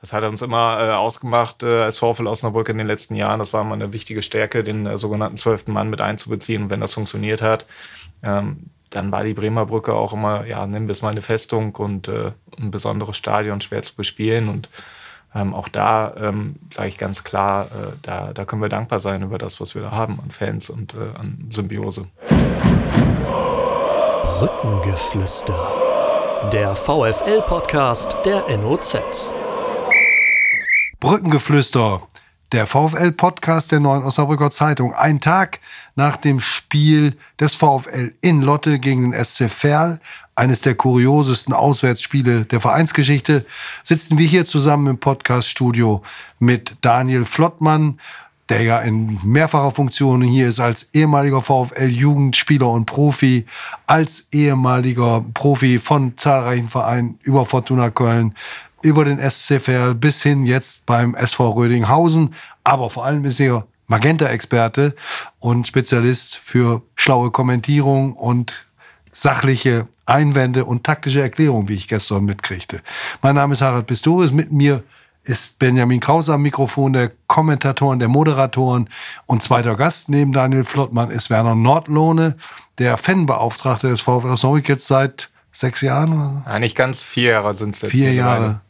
Das hat uns immer äh, ausgemacht äh, als VfL Osnabrück in den letzten Jahren. Das war immer eine wichtige Stärke, den äh, sogenannten zwölften Mann mit einzubeziehen. Und wenn das funktioniert hat, ähm, dann war die Bremer Brücke auch immer, ja, wir es mal eine Festung und äh, ein besonderes Stadion, schwer zu bespielen. Und ähm, auch da ähm, sage ich ganz klar, äh, da, da können wir dankbar sein über das, was wir da haben an Fans und äh, an Symbiose. Brückengeflüster. Der VFL-Podcast der NOZ. Brückengeflüster, der VfL-Podcast der Neuen Osnabrücker Zeitung. Ein Tag nach dem Spiel des VfL in Lotte gegen den SC Verl, eines der kuriosesten Auswärtsspiele der Vereinsgeschichte, sitzen wir hier zusammen im Podcaststudio mit Daniel Flottmann, der ja in mehrfacher Funktion hier ist als ehemaliger VfL-Jugendspieler und Profi, als ehemaliger Profi von zahlreichen Vereinen über Fortuna Köln, über den SCFR bis hin jetzt beim SV Rödinghausen. Aber vor allem ist er Magenta-Experte und Spezialist für schlaue Kommentierung und sachliche Einwände und taktische Erklärungen, wie ich gestern mitkriegte. Mein Name ist Harald Pistorius. Mit mir ist Benjamin Krause am Mikrofon, der Kommentatoren, der Moderatoren und zweiter Gast neben Daniel Flottmann ist Werner Nordlohne, der Fanbeauftragte des VfL Osnabrück jetzt seit sechs Jahren. Ja, nicht ganz vier Jahre sind es jetzt. Vier Jahre.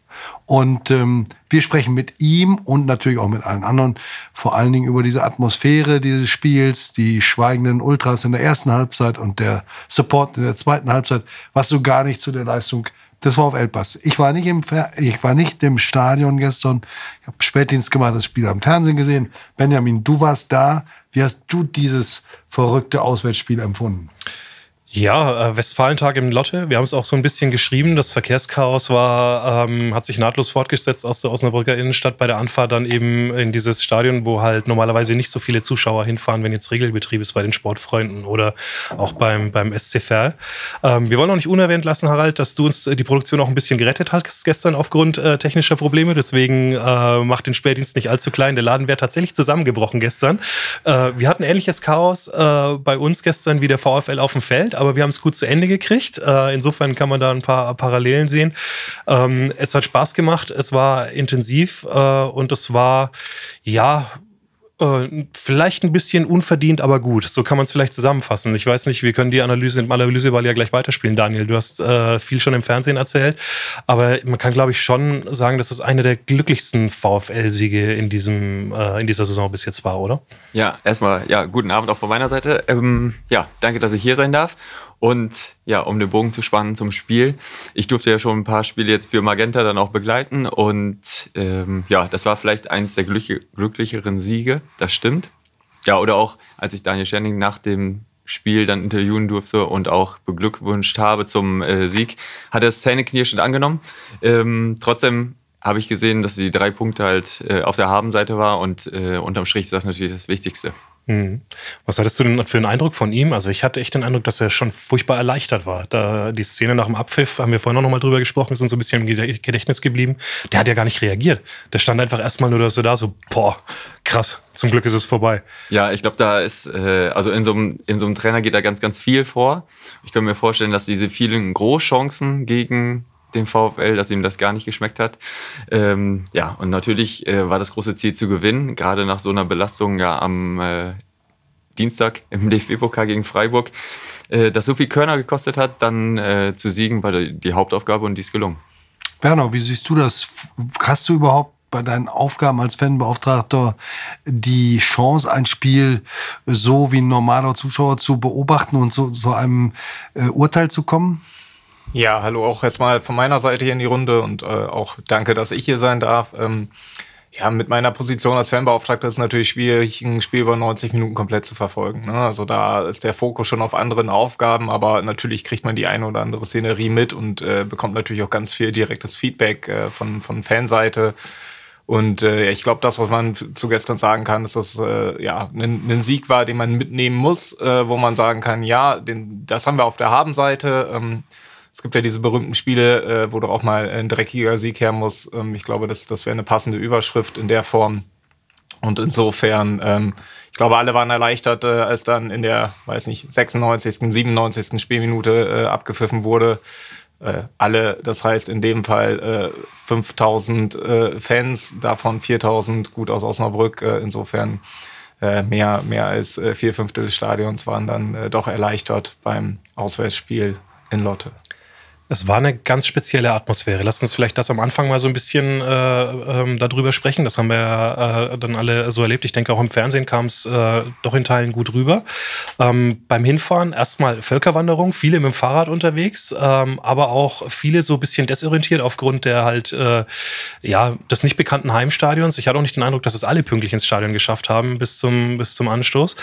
Und ähm, wir sprechen mit ihm und natürlich auch mit allen anderen vor allen Dingen über diese Atmosphäre dieses Spiels, die schweigenden Ultras in der ersten Halbzeit und der Support in der zweiten Halbzeit, was so gar nicht zu der Leistung des VfL passt. Ich war nicht im, Fer ich war nicht im Stadion gestern. Ich habe Spätdienst gemacht, das Spiel am Fernsehen gesehen. Benjamin, du warst da. Wie hast du dieses verrückte Auswärtsspiel empfunden? Ja, äh, Westfalentag im Lotte. Wir haben es auch so ein bisschen geschrieben. Das Verkehrschaos war, ähm, hat sich nahtlos fortgesetzt aus der Osnabrücker Innenstadt bei der Anfahrt dann eben in dieses Stadion, wo halt normalerweise nicht so viele Zuschauer hinfahren, wenn jetzt Regelbetrieb ist bei den Sportfreunden oder auch beim, beim SC. Ähm, wir wollen auch nicht unerwähnt lassen, Harald, dass du uns die Produktion auch ein bisschen gerettet hast gestern aufgrund äh, technischer Probleme. Deswegen äh, macht den Spätdienst nicht allzu klein. Der Laden wäre tatsächlich zusammengebrochen gestern. Äh, wir hatten ähnliches Chaos äh, bei uns gestern wie der VfL auf dem Feld aber wir haben es gut zu Ende gekriegt. Äh, insofern kann man da ein paar Parallelen sehen. Ähm, es hat Spaß gemacht, es war intensiv äh, und es war, ja, äh, vielleicht ein bisschen unverdient, aber gut. So kann man es vielleicht zusammenfassen. Ich weiß nicht, wir können die Analyse im Analyseball ja gleich weiterspielen, Daniel. Du hast äh, viel schon im Fernsehen erzählt, aber man kann, glaube ich, schon sagen, dass es eine der glücklichsten VfL-Siege in, äh, in dieser Saison bis jetzt war, oder? Ja, erstmal, ja, guten Abend auch von meiner Seite. Ähm, ja, danke, dass ich hier sein darf. Und ja, um den Bogen zu spannen zum Spiel. Ich durfte ja schon ein paar Spiele jetzt für Magenta dann auch begleiten. Und ähm, ja, das war vielleicht eines der glücklicheren Siege. Das stimmt. Ja, oder auch, als ich Daniel Schenning nach dem Spiel dann interviewen durfte und auch beglückwünscht habe zum äh, Sieg, hat er es zähneknirschend angenommen. Ähm, trotzdem habe ich gesehen, dass die drei Punkte halt äh, auf der Habenseite war und äh, unterm Strich ist das natürlich das Wichtigste. Hm. Was hattest du denn für einen Eindruck von ihm? Also ich hatte echt den Eindruck, dass er schon furchtbar erleichtert war. Da die Szene nach dem Abpfiff, haben wir vorhin auch noch mal drüber gesprochen, ist uns so ein bisschen im Gedächtnis geblieben. Der hat ja gar nicht reagiert. Der stand einfach erstmal nur so da, so, boah, krass, zum Glück ist es vorbei. Ja, ich glaube, da ist, äh, also in so, einem, in so einem Trainer geht da ganz, ganz viel vor. Ich kann mir vorstellen, dass diese vielen Großchancen gegen dem VfL, dass ihm das gar nicht geschmeckt hat. Ähm, ja, und natürlich äh, war das große Ziel zu gewinnen, gerade nach so einer Belastung ja am äh, Dienstag im DFB-Pokal gegen Freiburg, äh, das so viel Körner gekostet hat, dann äh, zu siegen, war die Hauptaufgabe und die ist gelungen. Werner, wie siehst du das? Hast du überhaupt bei deinen Aufgaben als Fanbeauftragter die Chance, ein Spiel so wie ein normaler Zuschauer zu beobachten und zu so einem äh, Urteil zu kommen? Ja, hallo auch jetzt mal von meiner Seite hier in die Runde und äh, auch danke, dass ich hier sein darf. Ähm, ja, mit meiner Position als Fanbeauftragter ist es natürlich schwierig, ein Spiel über 90 Minuten komplett zu verfolgen. Ne? Also da ist der Fokus schon auf anderen Aufgaben, aber natürlich kriegt man die eine oder andere Szenerie mit und äh, bekommt natürlich auch ganz viel direktes Feedback äh, von, von Fanseite. Und äh, ich glaube, das, was man zu gestern sagen kann, ist, dass äh, ja ein, ein Sieg war, den man mitnehmen muss, äh, wo man sagen kann, ja, den, das haben wir auf der Habenseite. Ähm, es gibt ja diese berühmten Spiele, äh, wo doch auch mal ein dreckiger Sieg her muss. Ähm, ich glaube, das, das wäre eine passende Überschrift in der Form. Und insofern, ähm, ich glaube, alle waren erleichtert, äh, als dann in der, weiß nicht, 96., 97. Spielminute äh, abgepfiffen wurde. äh, alle, das heißt in dem Fall äh, 5000 äh, Fans, davon 4000 gut aus Osnabrück. Äh, insofern äh, mehr, mehr als äh, vier Fünftel des Stadions waren dann äh, doch erleichtert beim Auswärtsspiel in Lotte. Es war eine ganz spezielle Atmosphäre. Lass uns vielleicht das am Anfang mal so ein bisschen äh, ähm, darüber sprechen. Das haben wir ja äh, dann alle so erlebt. Ich denke, auch im Fernsehen kam es äh, doch in Teilen gut rüber. Ähm, beim Hinfahren erstmal Völkerwanderung, viele mit dem Fahrrad unterwegs, ähm, aber auch viele so ein bisschen desorientiert aufgrund der halt, äh, ja, des nicht bekannten Heimstadions. Ich hatte auch nicht den Eindruck, dass es alle pünktlich ins Stadion geschafft haben bis zum, bis zum Anstoß.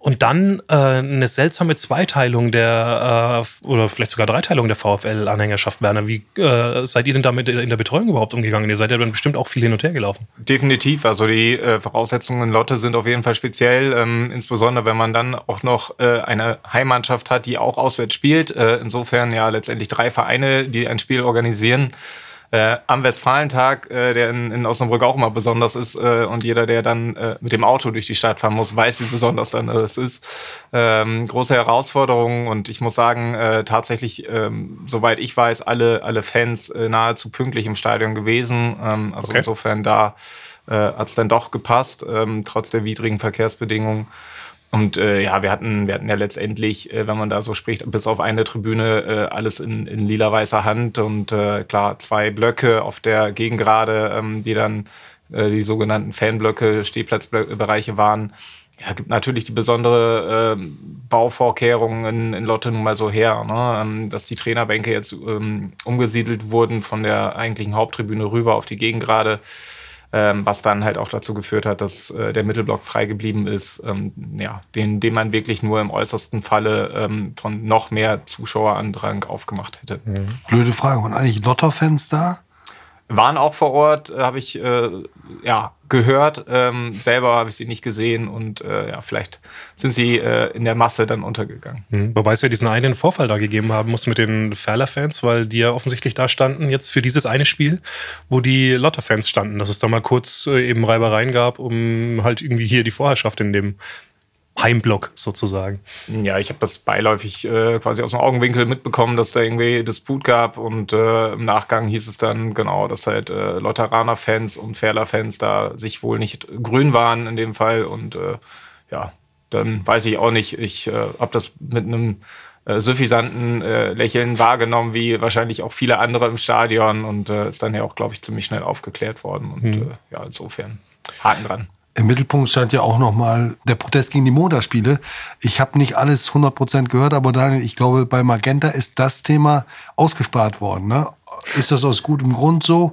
Und dann äh, eine seltsame Zweiteilung der, äh, oder vielleicht sogar Dreiteilung der VfL-Anhängerschaft, Werner. Wie äh, seid ihr denn damit in der Betreuung überhaupt umgegangen? Ihr seid ja dann bestimmt auch viel hin und her gelaufen. Definitiv. Also die äh, Voraussetzungen in Lotte sind auf jeden Fall speziell. Ähm, insbesondere, wenn man dann auch noch äh, eine Heimmannschaft hat, die auch auswärts spielt. Äh, insofern ja letztendlich drei Vereine, die ein Spiel organisieren äh, am Westfalentag, äh, der in, in Osnabrück auch immer besonders ist äh, und jeder, der dann äh, mit dem Auto durch die Stadt fahren muss, weiß, wie besonders dann das ist. Ähm, große Herausforderung und ich muss sagen, äh, tatsächlich, ähm, soweit ich weiß, alle, alle Fans äh, nahezu pünktlich im Stadion gewesen. Ähm, also Okay. insofern da äh, hat es dann doch gepasst, ähm, trotz der widrigen Verkehrsbedingungen. Und äh, ja, wir hatten, wir hatten ja letztendlich, äh, wenn man da so spricht, bis auf eine Tribüne äh, alles in, in lila-weißer Hand und äh, klar zwei Blöcke auf der Gegengrade, ähm, die dann äh, die sogenannten Fanblöcke, Stehplatzbereiche waren. Ja, gibt natürlich die besondere ähm, Bauvorkehrungen in, in Lotte nun mal so her, ne? ähm, dass die Trainerbänke jetzt ähm, umgesiedelt wurden von der eigentlichen Haupttribüne rüber auf die Gegengrade ähm, was dann halt auch dazu geführt hat, dass äh, der Mittelblock frei geblieben ist, ähm, ja, den, den man wirklich nur im äußersten Falle ähm, von noch mehr Zuschauerandrang aufgemacht hätte. Blöde Frage, waren eigentlich Lotter-Fans da? Waren auch vor Ort, äh, habe ich äh, ja, gehört. Ähm, selber habe ich sie nicht gesehen und äh, ja, vielleicht sind sie äh, in der Masse dann untergegangen. Mhm. Wobei es ja diesen einen Vorfall da gegeben haben muss mit den Ferler-Fans, weil die ja offensichtlich da standen, jetzt für dieses eine Spiel, wo die Lotter-Fans standen, dass es da mal kurz äh, eben Reibereien gab, um halt irgendwie hier die Vorherrschaft in dem Heimblock sozusagen. Ja, ich habe das beiläufig äh, quasi aus dem Augenwinkel mitbekommen, dass da irgendwie Disput gab und äh, im Nachgang hieß es dann genau, dass halt äh, Lotteraner-Fans und Ferler-Fans da sich wohl nicht grün waren in dem Fall und äh, ja, dann weiß ich auch nicht, ich äh, habe das mit einem äh, suffisanten Lächeln wahrgenommen, wie wahrscheinlich auch viele andere im Stadion und ist dann ja auch, glaube ich, ziemlich schnell aufgeklärt worden und äh, ja, insofern Haken dran. Im Mittelpunkt stand ja auch nochmal der Protest gegen die Montagsspiele. Ich habe nicht alles 100% gehört, aber Daniel, ich glaube, bei Magenta ist das Thema ausgespart worden. Ne? Ist das aus gutem Grund so?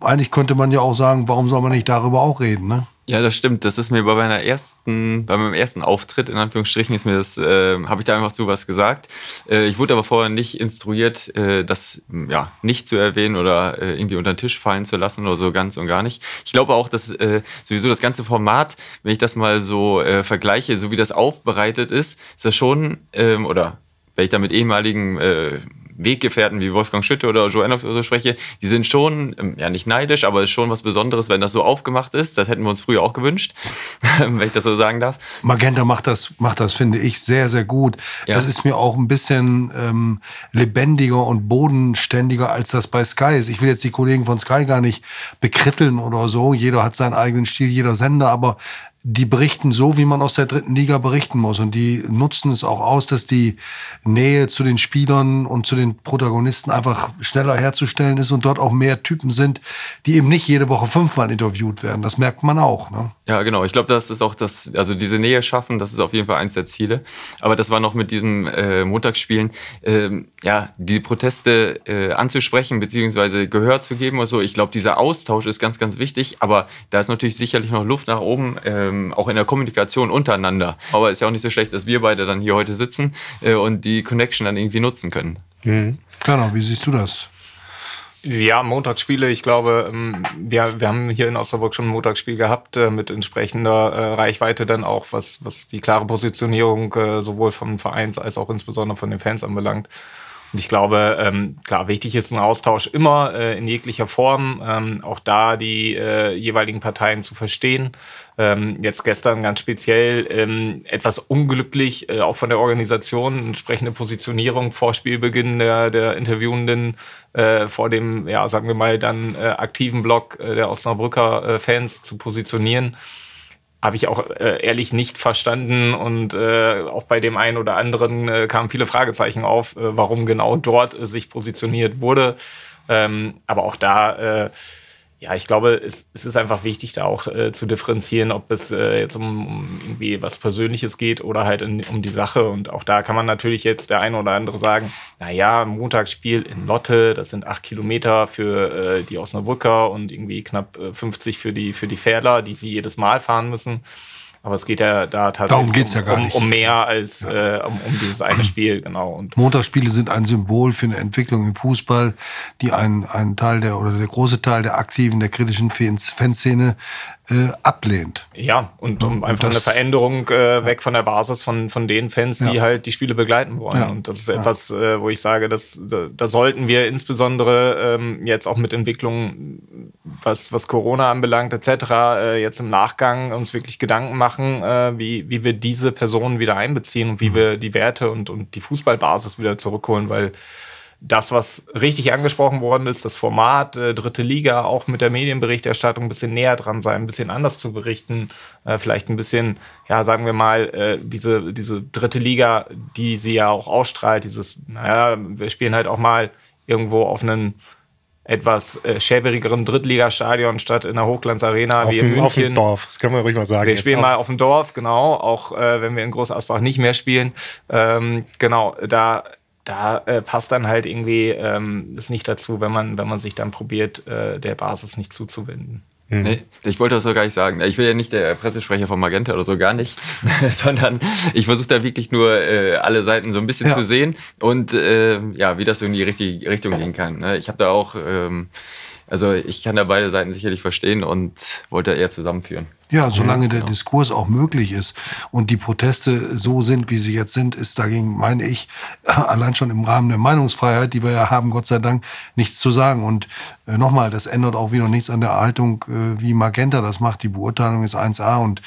Eigentlich könnte man ja auch sagen, warum soll man nicht darüber auch reden? Ne? Ja, das stimmt. Das ist mir bei meiner ersten, bei meinem ersten Auftritt in Anführungsstrichen ist mir das, äh, habe ich da einfach zu was gesagt. Äh, ich wurde aber vorher nicht instruiert, äh, das ja nicht zu erwähnen oder äh, irgendwie unter den Tisch fallen zu lassen oder so ganz und gar nicht. Ich glaube auch, dass äh, sowieso das ganze Format, wenn ich das mal so äh, vergleiche, so wie das aufbereitet ist, ist das schon ähm, oder wenn ich da mit ehemaligen Weggefährten wie Wolfgang Schütte oder Joe Ennox oder so spreche, die sind schon, ähm, ja nicht neidisch, aber es ist schon was Besonderes, wenn das so aufgemacht ist. Das hätten wir uns früher auch gewünscht, wenn ich das so sagen darf. Magenta macht das, macht das, finde ich, sehr, sehr gut. Ja. Es ist mir auch ein bisschen ähm, lebendiger und bodenständiger, als das bei Sky ist. Ich will jetzt die Kollegen von Sky gar nicht bekritteln oder so. Jeder hat seinen eigenen Stil, jeder Sender, aber die berichten so, wie man aus der dritten Liga berichten muss. Und die nutzen es auch aus, dass die Nähe zu den Spielern und zu den Protagonisten einfach schneller herzustellen ist und dort auch mehr Typen sind, die eben nicht jede Woche fünfmal interviewt werden. Das merkt man auch. Ne? Ja, genau. Ich glaube, das ist auch das, also diese Nähe schaffen, das ist auf jeden Fall eins der Ziele. Aber das war noch mit diesen äh, Montagsspielen, ähm, ja, die Proteste äh, anzusprechen, beziehungsweise Gehör zu geben so. Ich glaube, dieser Austausch ist ganz, ganz wichtig. Aber da ist natürlich sicherlich noch Luft nach oben, ähm, auch in der Kommunikation untereinander. Aber ist ja auch nicht so schlecht, dass wir beide dann hier heute sitzen äh, und die Connection dann irgendwie nutzen können. Genau, wie siehst du das? Ja, Montagsspiele, ich glaube, ähm, wir, wir haben hier in Osnabrück schon ein Montagsspiel gehabt äh, mit entsprechender äh, Reichweite dann auch, was, was die klare Positionierung äh, sowohl vom Vereins als auch insbesondere von den Fans anbelangt. Und ich glaube, ähm, klar, wichtig ist ein Austausch immer äh, in jeglicher Form, ähm, auch da die äh, jeweiligen Parteien zu verstehen. Ähm, jetzt gestern ganz speziell ähm, etwas unglücklich, äh, auch von der Organisation, entsprechende Positionierung vor Spielbeginn der, der Interviewenden äh, vor dem, ja, sagen wir mal, dann äh, aktiven Block äh, der Osnabrücker äh, Fans zu positionieren habe ich auch äh, ehrlich nicht verstanden und äh, auch bei dem einen oder anderen äh, kamen viele Fragezeichen auf, äh, warum genau dort äh, sich positioniert wurde. Ähm, aber auch da äh, ja, ich glaube, es, es, ist einfach wichtig, da auch äh, zu differenzieren, ob es äh, jetzt um, um, irgendwie was Persönliches geht oder halt in, um die Sache. Und auch da kann man natürlich jetzt der eine oder andere sagen, naja, Montagsspiel in Lotte, das sind acht Kilometer für äh, die Osnabrücker und irgendwie knapp 50 äh, für die, für die Fährler, die sie jedes Mal fahren müssen. Aber es geht ja da tatsächlich um, ja um, um, mehr als ja. äh, um, um, dieses eine Spiel, genau. Und Montagsspiele sind ein Symbol für eine Entwicklung im Fußball, die ein, ein Teil der oder der große Teil der aktiven, der kritischen Fanszene äh, ablehnt. Ja, und um und einfach das, eine Veränderung äh, weg von der Basis von, von den Fans, die ja. halt die Spiele begleiten wollen. Ja. Und das ist etwas, äh, wo ich sage, dass, da, da sollten wir insbesondere ähm, jetzt auch mit Entwicklungen, was, was Corona anbelangt, etc., äh, jetzt im Nachgang uns wirklich Gedanken machen, äh, wie, wie wir diese Personen wieder einbeziehen und wie mhm. wir die Werte und, und die Fußballbasis wieder zurückholen, weil das, was richtig angesprochen worden ist, das Format äh, dritte Liga, auch mit der Medienberichterstattung ein bisschen näher dran sein, ein bisschen anders zu berichten, äh, vielleicht ein bisschen, ja, sagen wir mal, äh, diese, diese dritte Liga, die sie ja auch ausstrahlt, dieses, naja, wir spielen halt auch mal irgendwo auf einen etwas äh, schäbigeren Drittligastadion statt in der Hochglanzarena wie in München. Auf dem Dorf, das können wir ruhig mal sagen. Wir spielen auch. mal auf dem Dorf, genau, auch äh, wenn wir in Großausbach nicht mehr spielen. Ähm, genau, da da äh, passt dann halt irgendwie ähm, es nicht dazu, wenn man, wenn man sich dann probiert, äh, der Basis nicht zuzuwenden. Mhm. Nee, ich wollte das so gar nicht sagen. Ich will ja nicht der Pressesprecher von Magenta oder so, gar nicht, sondern ich versuche da wirklich nur äh, alle Seiten so ein bisschen ja. zu sehen und äh, ja, wie das so in die richtige Richtung gehen kann. Ne? Ich habe da auch, ähm, also ich kann da beide Seiten sicherlich verstehen und wollte eher zusammenführen. Ja, solange der. Diskurs auch möglich ist und die Proteste so sind, wie sie jetzt sind, ist dagegen, meine ich, allein schon im Rahmen der Meinungsfreiheit, die wir ja haben, Gott sei Dank, nichts zu sagen. Und äh, nochmal, das ändert auch wieder nichts an der Haltung, äh, wie Magenta das macht. Die Beurteilung ist 1a und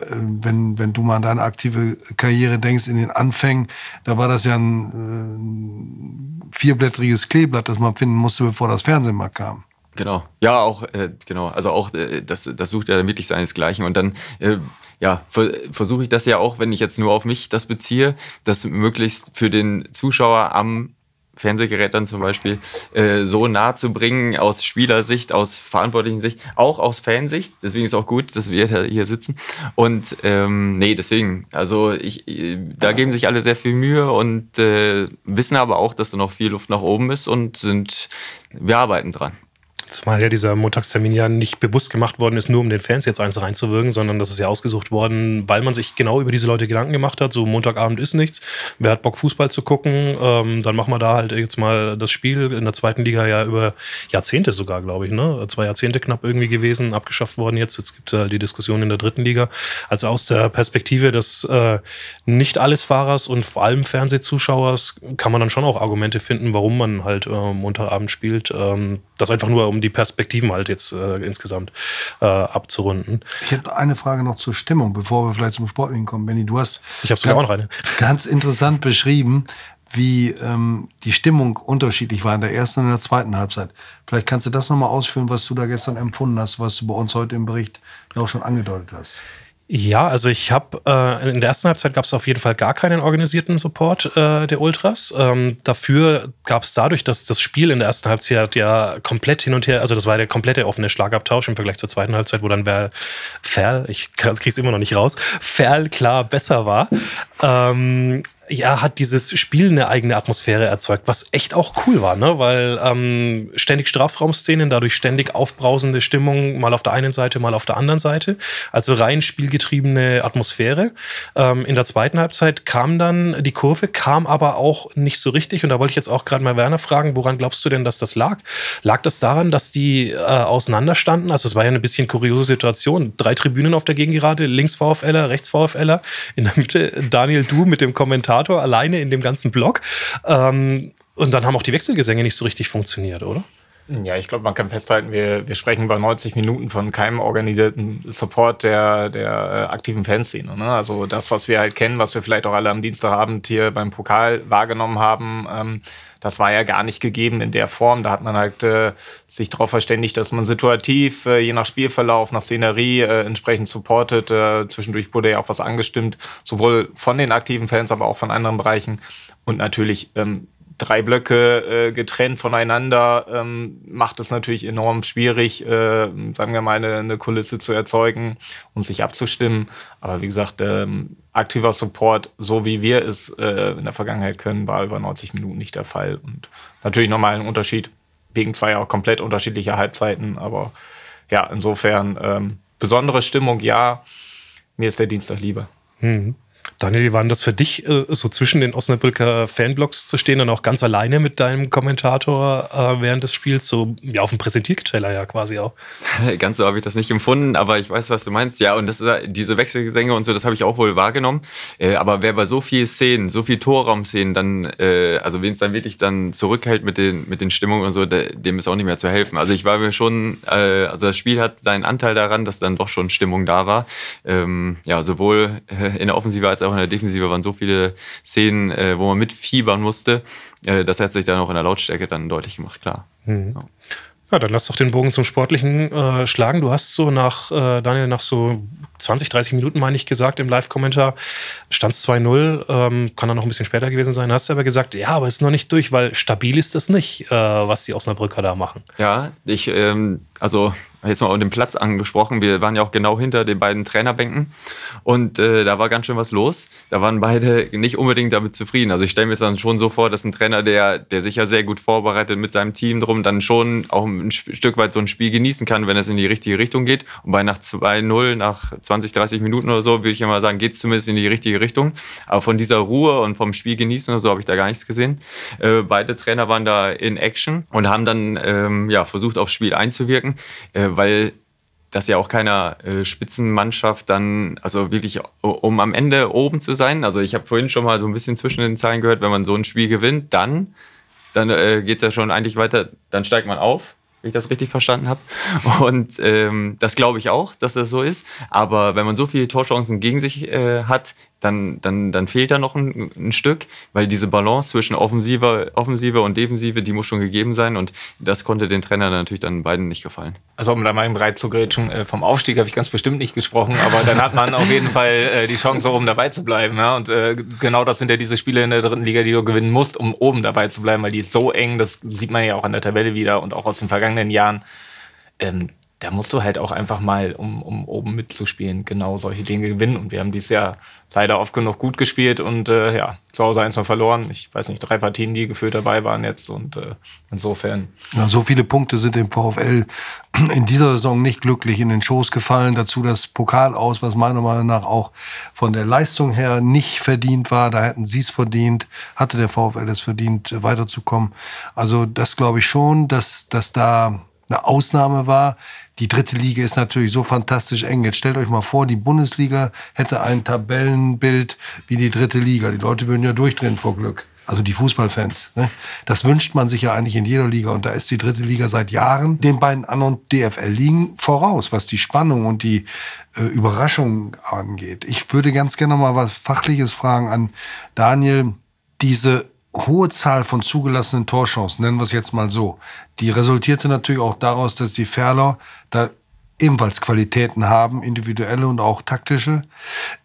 äh, wenn, wenn du mal an deine aktive Karriere denkst, in den Anfängen, da war das ja ein äh, vierblättriges Kleeblatt, das man finden musste, bevor das Fernsehen mal kam. Genau. Ja, auch, äh, genau. Also auch, äh, das, das sucht ja wirklich seinesgleichen. Und dann, äh, ja, ver versuche ich das ja auch, wenn ich jetzt nur auf mich das beziehe, das möglichst für den Zuschauer am Fernsehgerät dann zum Beispiel äh, so nah zu bringen aus Spielersicht, aus verantwortlichen Sicht, auch aus Fansicht. Deswegen ist auch gut, dass wir hier sitzen. Und ähm, nee, deswegen, also ich, da geben sich alle sehr viel Mühe und äh, wissen aber auch, dass da noch viel Luft nach oben ist und sind, wir arbeiten dran. Zumal ja dieser Montagstermin ja nicht bewusst gemacht worden ist, nur um den Fans jetzt eins reinzuwirken, sondern das ist ja ausgesucht worden, weil man sich genau über diese Leute Gedanken gemacht hat. So Montagabend ist nichts. Wer hat Bock, Fußball zu gucken? Ähm, dann machen wir da halt jetzt mal das Spiel in der zweiten Liga ja über Jahrzehnte sogar, glaube ich. Ne? Zwei Jahrzehnte knapp irgendwie gewesen, abgeschafft worden jetzt. Jetzt gibt es halt die Diskussion in der dritten Liga. Also aus der Perspektive des äh, nicht alles Fahrers und vor allem Fernsehzuschauers kann man dann schon auch Argumente finden, warum man halt äh, Montagabend spielt. Ähm, das einfach nur um die Perspektiven halt jetzt äh, insgesamt äh, abzurunden. Ich hätte eine Frage noch zur Stimmung, bevor wir vielleicht zum Sportlichen kommen. Benny, du hast ich ganz, auch noch eine. ganz interessant beschrieben, wie ähm, die Stimmung unterschiedlich war in der ersten und in der zweiten Halbzeit. Vielleicht kannst du das nochmal ausführen, was du da gestern empfunden hast, was du bei uns heute im Bericht ja auch schon angedeutet hast. Ja, also ich habe äh, in der ersten Halbzeit gab es auf jeden Fall gar keinen organisierten Support äh, der Ultras. Ähm, dafür gab es dadurch, dass das Spiel in der ersten Halbzeit ja komplett hin und her, also das war der komplette offene Schlagabtausch im Vergleich zur zweiten Halbzeit, wo dann wer Ferl, ich krieg's immer noch nicht raus, Ferl klar besser war. Ähm, ja, hat dieses Spiel eine eigene Atmosphäre erzeugt, was echt auch cool war, ne? Weil ähm, ständig Strafraumszenen, dadurch ständig aufbrausende Stimmung, mal auf der einen Seite, mal auf der anderen Seite. Also rein spielgetriebene Atmosphäre. Ähm, in der zweiten Halbzeit kam dann die Kurve, kam aber auch nicht so richtig. Und da wollte ich jetzt auch gerade mal Werner fragen, woran glaubst du denn, dass das lag? Lag das daran, dass die äh, auseinanderstanden? Also es war ja eine bisschen kuriose Situation. Drei Tribünen auf der Gegengerade, links VfLer, rechts VfLer, in der Mitte Daniel Du mit dem Kommentar Kommentator alleine in dem ganzen Blog. Ähm, und dann haben auch die Wechselgesänge nicht so richtig funktioniert, oder? Ja, ich glaube, man kann festhalten, wir, wir sprechen bei 90 Minuten von keinem organisierten Support der, der äh, aktiven Fanszene. Ne? Also das, was wir halt kennen, was wir vielleicht auch alle am Dienstagabend hier beim Pokal wahrgenommen haben, ähm, das war ja gar nicht gegeben in der Form. Da hat man halt äh, sich darauf verständigt, dass man situativ, äh, je nach Spielverlauf, nach Szenerie äh, entsprechend supportet. Äh, zwischendurch wurde ja auch was angestimmt, sowohl von den aktiven Fans, aber auch von anderen Bereichen. Und natürlich ähm, drei Blöcke äh, getrennt voneinander ähm, macht es natürlich enorm schwierig, äh, sagen wir mal, eine, eine, Kulisse zu erzeugen und sich abzustimmen. Aber wie gesagt, ähm, aktiver Support, so wie wir es äh, in der Vergangenheit können, war über 90 Minuten nicht der Fall. Und natürlich nochmal ein Unterschied, wegen zwei auch komplett unterschiedlicher Halbzeiten. Aber ja, insofern ähm, besondere Stimmung, ja. Mir ist der Dienstag lieber. Mhm. Daniel, wie war das für dich, äh, so zwischen den Osnabrücker Fanblocks zu stehen und auch ganz alleine mit deinem Kommentator äh, während des Spiels, so ja, auf dem Präsentierteller ja quasi auch? Ganz so habe ich das nicht empfunden, aber ich weiß, was du meinst. Ja, und das ist, diese Wechselgesänge und so, das habe ich auch wohl wahrgenommen. Äh, aber wer bei so vielen Szenen, so viel Torraum-Szenen dann, äh, also wen es dann wirklich dann zurückhält mit den, mit den Stimmungen und so, dem ist auch nicht mehr zu helfen. Also ich war mir schon, äh, also das Spiel hat seinen Anteil daran, dass dann doch schon Stimmung da war. Ähm, ja, sowohl äh, in der Offensive als auch in der Defensive waren so viele Szenen, äh, wo man mitfiebern musste. Äh, das hat sich dann auch in der Lautstärke dann deutlich gemacht, klar. Mhm. Ja. Ja, dann lass doch den Bogen zum Sportlichen äh, schlagen. Du hast so nach, äh, Daniel, nach so 20, 30 Minuten, meine ich, gesagt im Live-Kommentar, stand es 2-0, ähm, kann dann noch ein bisschen später gewesen sein. Hast du aber gesagt, ja, aber es ist noch nicht durch, weil stabil ist das nicht, äh, was die Osnabrücker da machen. Ja, ich, ähm, also jetzt mal um den Platz angesprochen. Wir waren ja auch genau hinter den beiden Trainerbänken und äh, da war ganz schön was los. Da waren beide nicht unbedingt damit zufrieden. Also ich stelle mir dann schon so vor, dass ein Trainer, der, der sich ja sehr gut vorbereitet mit seinem Team drum, dann schon auch ein Stück weit so ein Spiel genießen kann, wenn es in die richtige Richtung geht. Und bei nach 2-0, nach 20, 30 Minuten oder so, würde ich immer sagen, geht es zumindest in die richtige Richtung. Aber von dieser Ruhe und vom Spiel genießen oder so habe ich da gar nichts gesehen. Äh, beide Trainer waren da in Action und haben dann ähm, ja, versucht, aufs Spiel einzuwirken, äh, weil das ja auch keiner äh, Spitzenmannschaft dann, also wirklich, um am Ende oben zu sein. Also ich habe vorhin schon mal so ein bisschen zwischen den Zeilen gehört, wenn man so ein Spiel gewinnt, dann, dann äh, geht es ja schon eigentlich weiter, dann steigt man auf wenn ich das richtig verstanden habe. Und ähm, das glaube ich auch, dass das so ist. Aber wenn man so viele Torchancen gegen sich äh, hat, dann, dann, dann fehlt da noch ein, ein, Stück, weil diese Balance zwischen Offensive, Offensive und Defensive, die muss schon gegeben sein und das konnte den Trainer natürlich dann beiden nicht gefallen. Also um da mal im Breit zu grätschen, äh, vom Aufstieg habe ich ganz bestimmt nicht gesprochen, aber dann hat man auf jeden Fall äh, die Chance, oben dabei zu bleiben. Ja? Und äh, genau das sind ja diese Spiele in der dritten Liga, die du gewinnen musst, um oben dabei zu bleiben, weil die ist so eng, das sieht man ja auch an der Tabelle wieder und auch aus den vergangenen Jahren. Ähm, da musst du halt auch einfach mal, um, um oben mitzuspielen, genau solche Dinge gewinnen. Und wir haben dieses Jahr leider oft genug gut gespielt und äh, ja, zu Hause eins mal verloren. Ich weiß nicht, drei Partien, die gefühlt dabei waren jetzt und äh, insofern. Ja, so viele Punkte sind dem VfL in dieser Saison nicht glücklich in den Schoß gefallen. Dazu das Pokal aus, was meiner Meinung nach auch von der Leistung her nicht verdient war. Da hätten sie es verdient, hatte der VfL es verdient, weiterzukommen. Also das glaube ich schon, dass, dass da eine Ausnahme war. Die dritte Liga ist natürlich so fantastisch eng. Jetzt stellt euch mal vor, die Bundesliga hätte ein Tabellenbild wie die dritte Liga. Die Leute würden ja durchdrehen vor Glück. Also die Fußballfans. Ne? Das wünscht man sich ja eigentlich in jeder Liga. Und da ist die dritte Liga seit Jahren den beiden anderen DFL-Ligen voraus, was die Spannung und die äh, Überraschung angeht. Ich würde ganz gerne mal was Fachliches fragen an Daniel. Diese hohe Zahl von zugelassenen Torchancen, nennen wir es jetzt mal so, die resultierte natürlich auch daraus, dass die Ferler da ebenfalls Qualitäten haben, individuelle und auch taktische.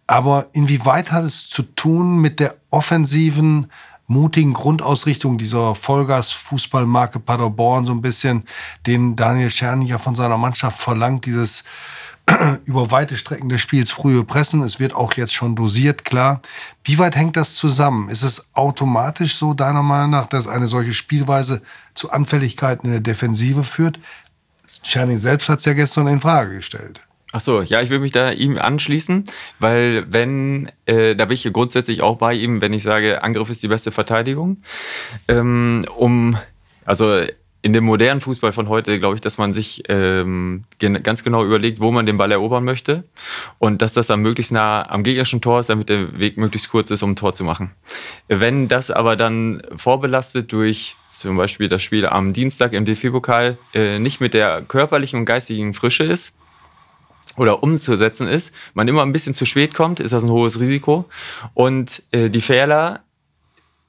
Aber inwieweit hat es zu tun mit der offensiven, mutigen Grundausrichtung dieser Vollgas-Fußballmarke Paderborn, so ein bisschen, den Daniel Scherning ja von seiner Mannschaft verlangt, dieses über weite Strecken des Spiels frühe Pressen. Es wird auch jetzt schon dosiert, klar. Wie weit hängt das zusammen? Ist es automatisch so, deiner Meinung nach, dass eine solche Spielweise zu Anfälligkeiten in der Defensive führt? Czerny selbst hat es ja gestern in Frage gestellt. Ach so, ja, ich würde mich da ihm anschließen, weil wenn, äh, da bin ich grundsätzlich auch bei ihm, wenn ich sage, Angriff ist die beste Verteidigung. Ähm, um, also in dem modernen Fußball von heute glaube ich, dass man sich ähm, ganz genau überlegt, wo man den Ball erobern möchte und dass das dann möglichst nah am gegnerischen Tor ist, damit der Weg möglichst kurz ist, um ein Tor zu machen. Wenn das aber dann vorbelastet durch zum Beispiel das Spiel am Dienstag im DFB-Pokal äh, nicht mit der körperlichen und geistigen Frische ist, oder umzusetzen ist, man immer ein bisschen zu spät kommt, ist das ein hohes Risiko. Und äh, die Fehler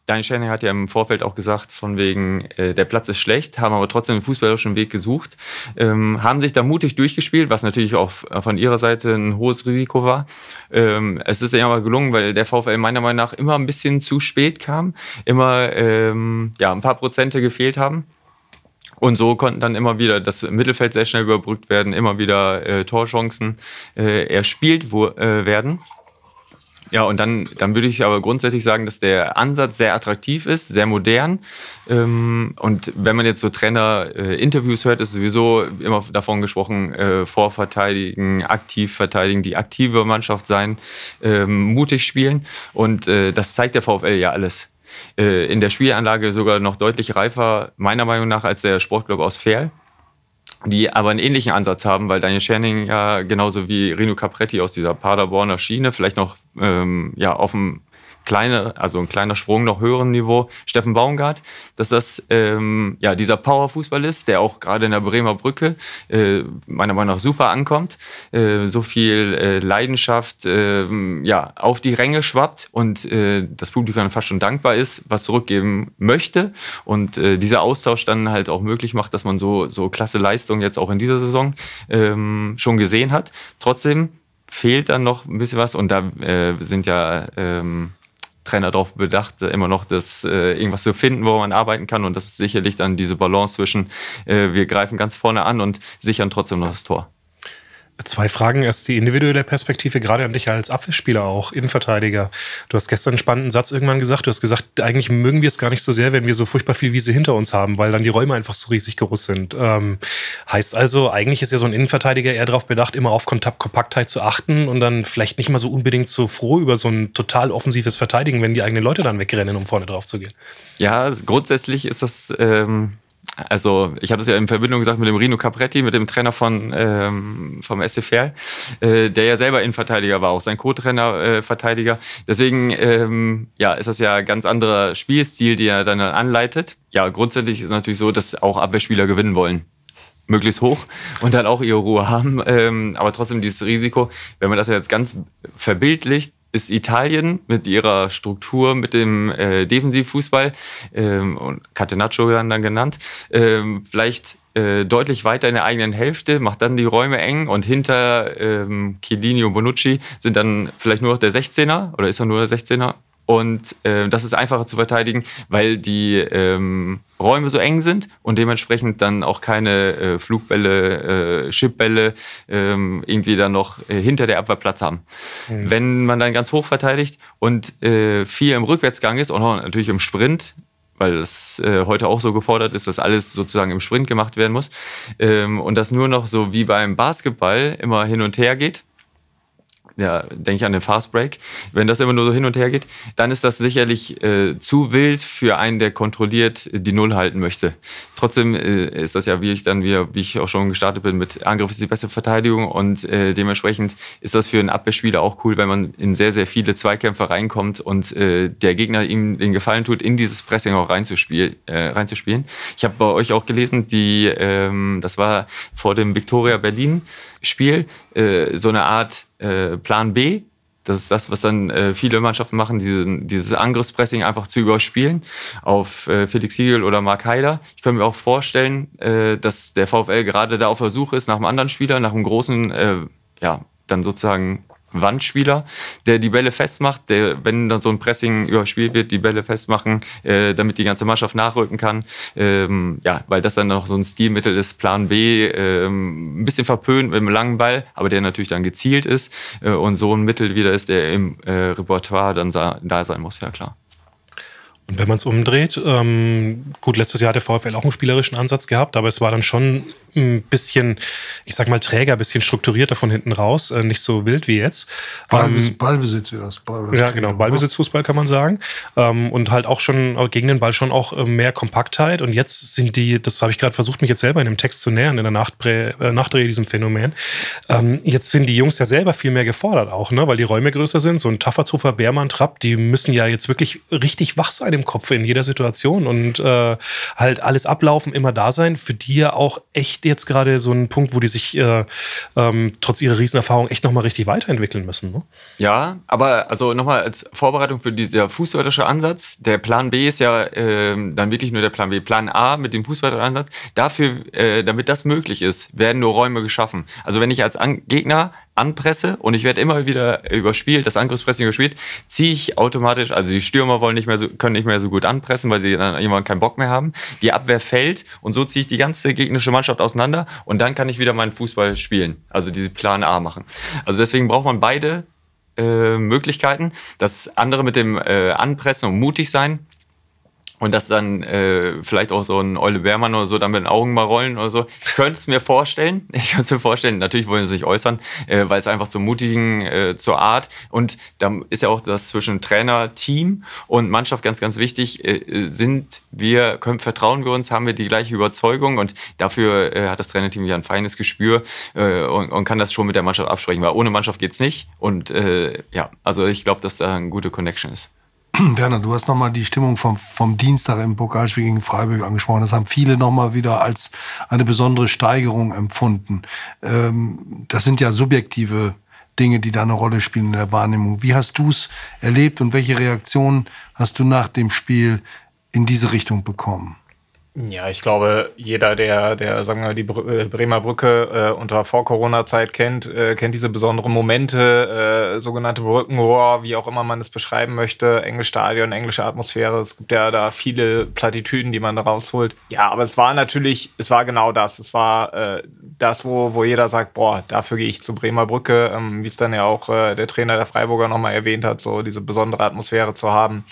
Daniel Schenner hat ja im Vorfeld auch gesagt, von wegen, äh, der Platz ist schlecht, haben aber trotzdem einen fußballerischen Weg gesucht, ähm, haben sich da mutig durchgespielt, was natürlich auch von ihrer Seite ein hohes Risiko war. Ähm, es ist ja aber gelungen, weil der VfL meiner Meinung nach immer ein bisschen zu spät kam, immer ähm, ja, ein paar Prozente gefehlt haben. Und so konnten dann immer wieder das Mittelfeld sehr schnell überbrückt werden, immer wieder äh, Torchancen äh, erspielt wo, äh, werden. Ja, und dann, dann würde ich aber grundsätzlich sagen, dass der Ansatz sehr attraktiv ist, sehr modern. Ähm, und wenn man jetzt so Trainer-Interviews hört, ist sowieso immer davon gesprochen, äh, vorverteidigen, aktiv verteidigen, die aktive Mannschaft sein, ähm, mutig spielen. Und äh, das zeigt der VfL ja alles. Äh, in der Spielanlage sogar noch deutlich reifer, meiner Meinung nach, als der Sportclub aus Ferl die aber einen ähnlichen Ansatz haben, weil Daniel Scherning ja genauso wie Rino Capretti aus dieser Paderborner Schiene vielleicht noch ähm, ja, auf dem kleine, also ein kleiner Sprung noch höherem Niveau, Steffen Baumgart, dass das ähm, ja dieser Powerfußball ist, der auch gerade in der Bremer Brücke äh, meiner Meinung nach super ankommt, äh, so viel äh, Leidenschaft äh, ja auf die Ränge schwappt und äh, das Publikum fast schon dankbar ist, was zurückgeben möchte und äh, dieser Austausch dann halt auch möglich macht, dass man so so klasse Leistung jetzt auch in dieser Saison ähm, schon gesehen hat. Trotzdem fehlt dann noch ein bisschen was und da äh, sind ja ähm, Trainer darauf bedacht, immer noch das äh, irgendwas zu finden, wo man arbeiten kann. Und das ist sicherlich dann diese Balance zwischen, äh, wir greifen ganz vorne an und sichern trotzdem noch das Tor. Zwei Fragen. Erst die individuelle Perspektive, gerade an dich als Abwehrspieler auch, Innenverteidiger. Du hast gestern einen spannenden Satz irgendwann gesagt. Du hast gesagt, eigentlich mögen wir es gar nicht so sehr, wenn wir so furchtbar viel Wiese hinter uns haben, weil dann die Räume einfach so riesig groß sind. Ähm, heißt also, eigentlich ist ja so ein Innenverteidiger eher darauf bedacht, immer auf Kontakt, Kompaktheit zu achten und dann vielleicht nicht mal so unbedingt so froh über so ein total offensives Verteidigen, wenn die eigenen Leute dann wegrennen, um vorne drauf zu gehen. Ja, grundsätzlich ist das. Ähm also ich habe es ja in Verbindung gesagt mit dem Rino Capretti, mit dem Trainer von, ähm, vom SCFR, äh, der ja selber Innenverteidiger war, auch sein Co-Trainer äh, Verteidiger. Deswegen ähm, ja, ist das ja ein ganz anderer Spielstil, den er dann anleitet. Ja, grundsätzlich ist es natürlich so, dass auch Abwehrspieler gewinnen wollen möglichst hoch und dann auch ihre Ruhe haben. Ähm, aber trotzdem dieses Risiko, wenn man das jetzt ganz verbildlicht, ist Italien mit ihrer Struktur, mit dem äh, Defensivfußball ähm, und Catenaccio dann, dann genannt, ähm, vielleicht äh, deutlich weiter in der eigenen Hälfte, macht dann die Räume eng und hinter ähm, Chiellini und Bonucci sind dann vielleicht nur noch der 16er oder ist er nur der 16er und äh, das ist einfacher zu verteidigen, weil die ähm, Räume so eng sind und dementsprechend dann auch keine äh, Flugbälle, äh, Chipbälle ähm, irgendwie dann noch äh, hinter der Abwehr Platz haben. Mhm. Wenn man dann ganz hoch verteidigt und äh, viel im Rückwärtsgang ist und auch natürlich im Sprint, weil das äh, heute auch so gefordert ist, dass alles sozusagen im Sprint gemacht werden muss ähm, und das nur noch so wie beim Basketball immer hin und her geht, ja, denke ich an den Fast Break, wenn das immer nur so hin und her geht, dann ist das sicherlich äh, zu wild für einen, der kontrolliert die Null halten möchte. Trotzdem äh, ist das ja, wie ich dann, wie, wie, ich auch schon gestartet bin, mit Angriff ist die beste Verteidigung und äh, dementsprechend ist das für einen Abwehrspieler auch cool, wenn man in sehr, sehr viele Zweikämpfe reinkommt und äh, der Gegner ihm den Gefallen tut, in dieses Pressing auch reinzuspiel, äh, reinzuspielen. Ich habe bei euch auch gelesen, die, ähm, das war vor dem Victoria Berlin Spiel, äh, so eine Art äh, Plan B. Das ist das, was dann äh, viele Mannschaften machen, diese, dieses Angriffspressing einfach zu überspielen auf äh, Felix Siegel oder Mark Heider. Ich könnte mir auch vorstellen, äh, dass der VfL gerade da auf Versuch ist nach einem anderen Spieler, nach einem großen, äh, ja, dann sozusagen Wandspieler, der die Bälle festmacht, der, wenn dann so ein Pressing überspielt wird, die Bälle festmachen, äh, damit die ganze Mannschaft nachrücken kann. Ähm, ja, weil das dann noch so ein Stilmittel ist, Plan B, ähm, ein bisschen verpönt mit einem langen Ball, aber der natürlich dann gezielt ist äh, und so ein Mittel wieder ist, der im äh, Repertoire dann da sein muss, ja klar. Und wenn man es umdreht, ähm, gut, letztes Jahr hat der VfL auch einen spielerischen Ansatz gehabt, aber es war dann schon ein bisschen, ich sag mal, träger, ein bisschen strukturierter von hinten raus, äh, nicht so wild wie jetzt. Ballbesitz, ähm, Ballbesitz wird das. Ballbesitz ja, genau, Ballbesitzfußball kann man sagen. Ähm, und halt auch schon äh, gegen den Ball schon auch äh, mehr Kompaktheit. Und jetzt sind die, das habe ich gerade versucht, mich jetzt selber in dem Text zu nähern, in der Nachdreh, äh, Nachdreh diesem Phänomen. Ähm, jetzt sind die Jungs ja selber viel mehr gefordert auch, ne? weil die Räume größer sind. So ein Tafferzofer, Bärmann, Trapp, die müssen ja jetzt wirklich richtig wach sein im Kopf in jeder Situation und äh, halt alles ablaufen, immer da sein. Für die ja auch echt jetzt gerade so ein Punkt, wo die sich äh, ähm, trotz ihrer Riesenerfahrung echt nochmal richtig weiterentwickeln müssen. Ne? Ja, aber also nochmal als Vorbereitung für dieser fußballerische Ansatz, der Plan B ist ja äh, dann wirklich nur der Plan B. Plan A mit dem fußballerischen Ansatz, dafür, äh, damit das möglich ist, werden nur Räume geschaffen. Also wenn ich als An Gegner anpresse und ich werde immer wieder überspielt, das Angriffspressing überspielt, ziehe ich automatisch, also die Stürmer wollen nicht mehr so, können nicht mehr so gut anpressen, weil sie dann irgendwann keinen Bock mehr haben. Die Abwehr fällt und so ziehe ich die ganze gegnerische Mannschaft auseinander und dann kann ich wieder meinen Fußball spielen, also diese Plan A machen. Also deswegen braucht man beide äh, Möglichkeiten. Das andere mit dem äh, Anpressen und mutig sein, und dass dann äh, vielleicht auch so ein Eule Bärmann oder so dann mit den Augen mal rollen oder so. Ich könnte es mir vorstellen. Ich könnte es mir vorstellen. Natürlich wollen sie sich äußern, äh, weil es einfach zum Mutigen, äh, zur Art. Und da ist ja auch das zwischen Trainer, Team und Mannschaft ganz, ganz wichtig. Äh, sind wir, können, vertrauen wir uns, haben wir die gleiche Überzeugung und dafür äh, hat das Trainerteam ja ein feines Gespür äh, und, und kann das schon mit der Mannschaft absprechen, weil ohne Mannschaft geht's nicht. Und äh, ja, also ich glaube, dass da eine gute Connection ist. Werner, du hast nochmal die Stimmung vom, vom Dienstag im Pokalspiel gegen Freiburg angesprochen. Das haben viele nochmal wieder als eine besondere Steigerung empfunden. Ähm, das sind ja subjektive Dinge, die da eine Rolle spielen in der Wahrnehmung. Wie hast du es erlebt und welche Reaktionen hast du nach dem Spiel in diese Richtung bekommen? Ja, ich glaube, jeder, der, der sagen wir, die äh, Bremer Brücke äh, unter Vor-Corona-Zeit kennt, äh, kennt diese besonderen Momente, äh, sogenannte Brückenrohr, wie auch immer man es beschreiben möchte, enges Stadion, englische Atmosphäre. Es gibt ja da viele Plattitüden, die man da rausholt. Ja, aber es war natürlich, es war genau das. Es war äh, das, wo, wo jeder sagt, boah, dafür gehe ich zur Bremer Brücke, ähm, wie es dann ja auch äh, der Trainer der Freiburger nochmal erwähnt hat, so diese besondere Atmosphäre zu haben.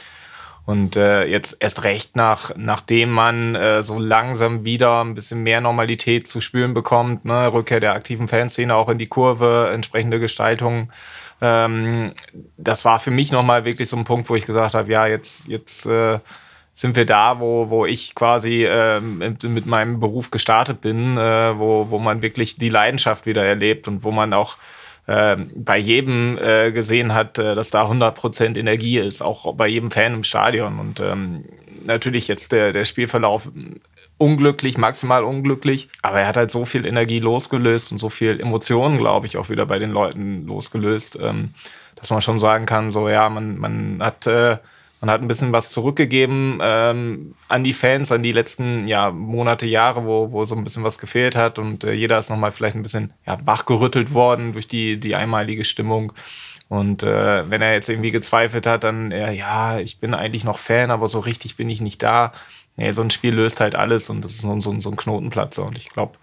Und äh, jetzt erst recht nach, nachdem man äh, so langsam wieder ein bisschen mehr Normalität zu spüren bekommt, ne? Rückkehr der aktiven Fanszene auch in die Kurve, entsprechende Gestaltung. Ähm, das war für mich nochmal wirklich so ein Punkt, wo ich gesagt habe, ja, jetzt, jetzt äh, sind wir da, wo, wo ich quasi äh, mit, mit meinem Beruf gestartet bin, äh, wo, wo man wirklich die Leidenschaft wieder erlebt und wo man auch äh, bei jedem äh, gesehen hat, äh, dass da 100% Energie ist, auch bei jedem Fan im Stadion. Und ähm, natürlich jetzt der, der Spielverlauf unglücklich, maximal unglücklich, aber er hat halt so viel Energie losgelöst und so viel Emotionen, glaube ich, auch wieder bei den Leuten losgelöst, ähm, dass man schon sagen kann, so ja, man, man hat äh, man hat ein bisschen was zurückgegeben ähm, an die Fans, an die letzten ja, Monate, Jahre, wo, wo so ein bisschen was gefehlt hat. Und äh, jeder ist nochmal vielleicht ein bisschen ja, wachgerüttelt worden durch die, die einmalige Stimmung. Und äh, wenn er jetzt irgendwie gezweifelt hat, dann, äh, ja, ich bin eigentlich noch Fan, aber so richtig bin ich nicht da. Nee, so ein Spiel löst halt alles und das ist so, so, so ein Knotenplatz. Und ich glaube,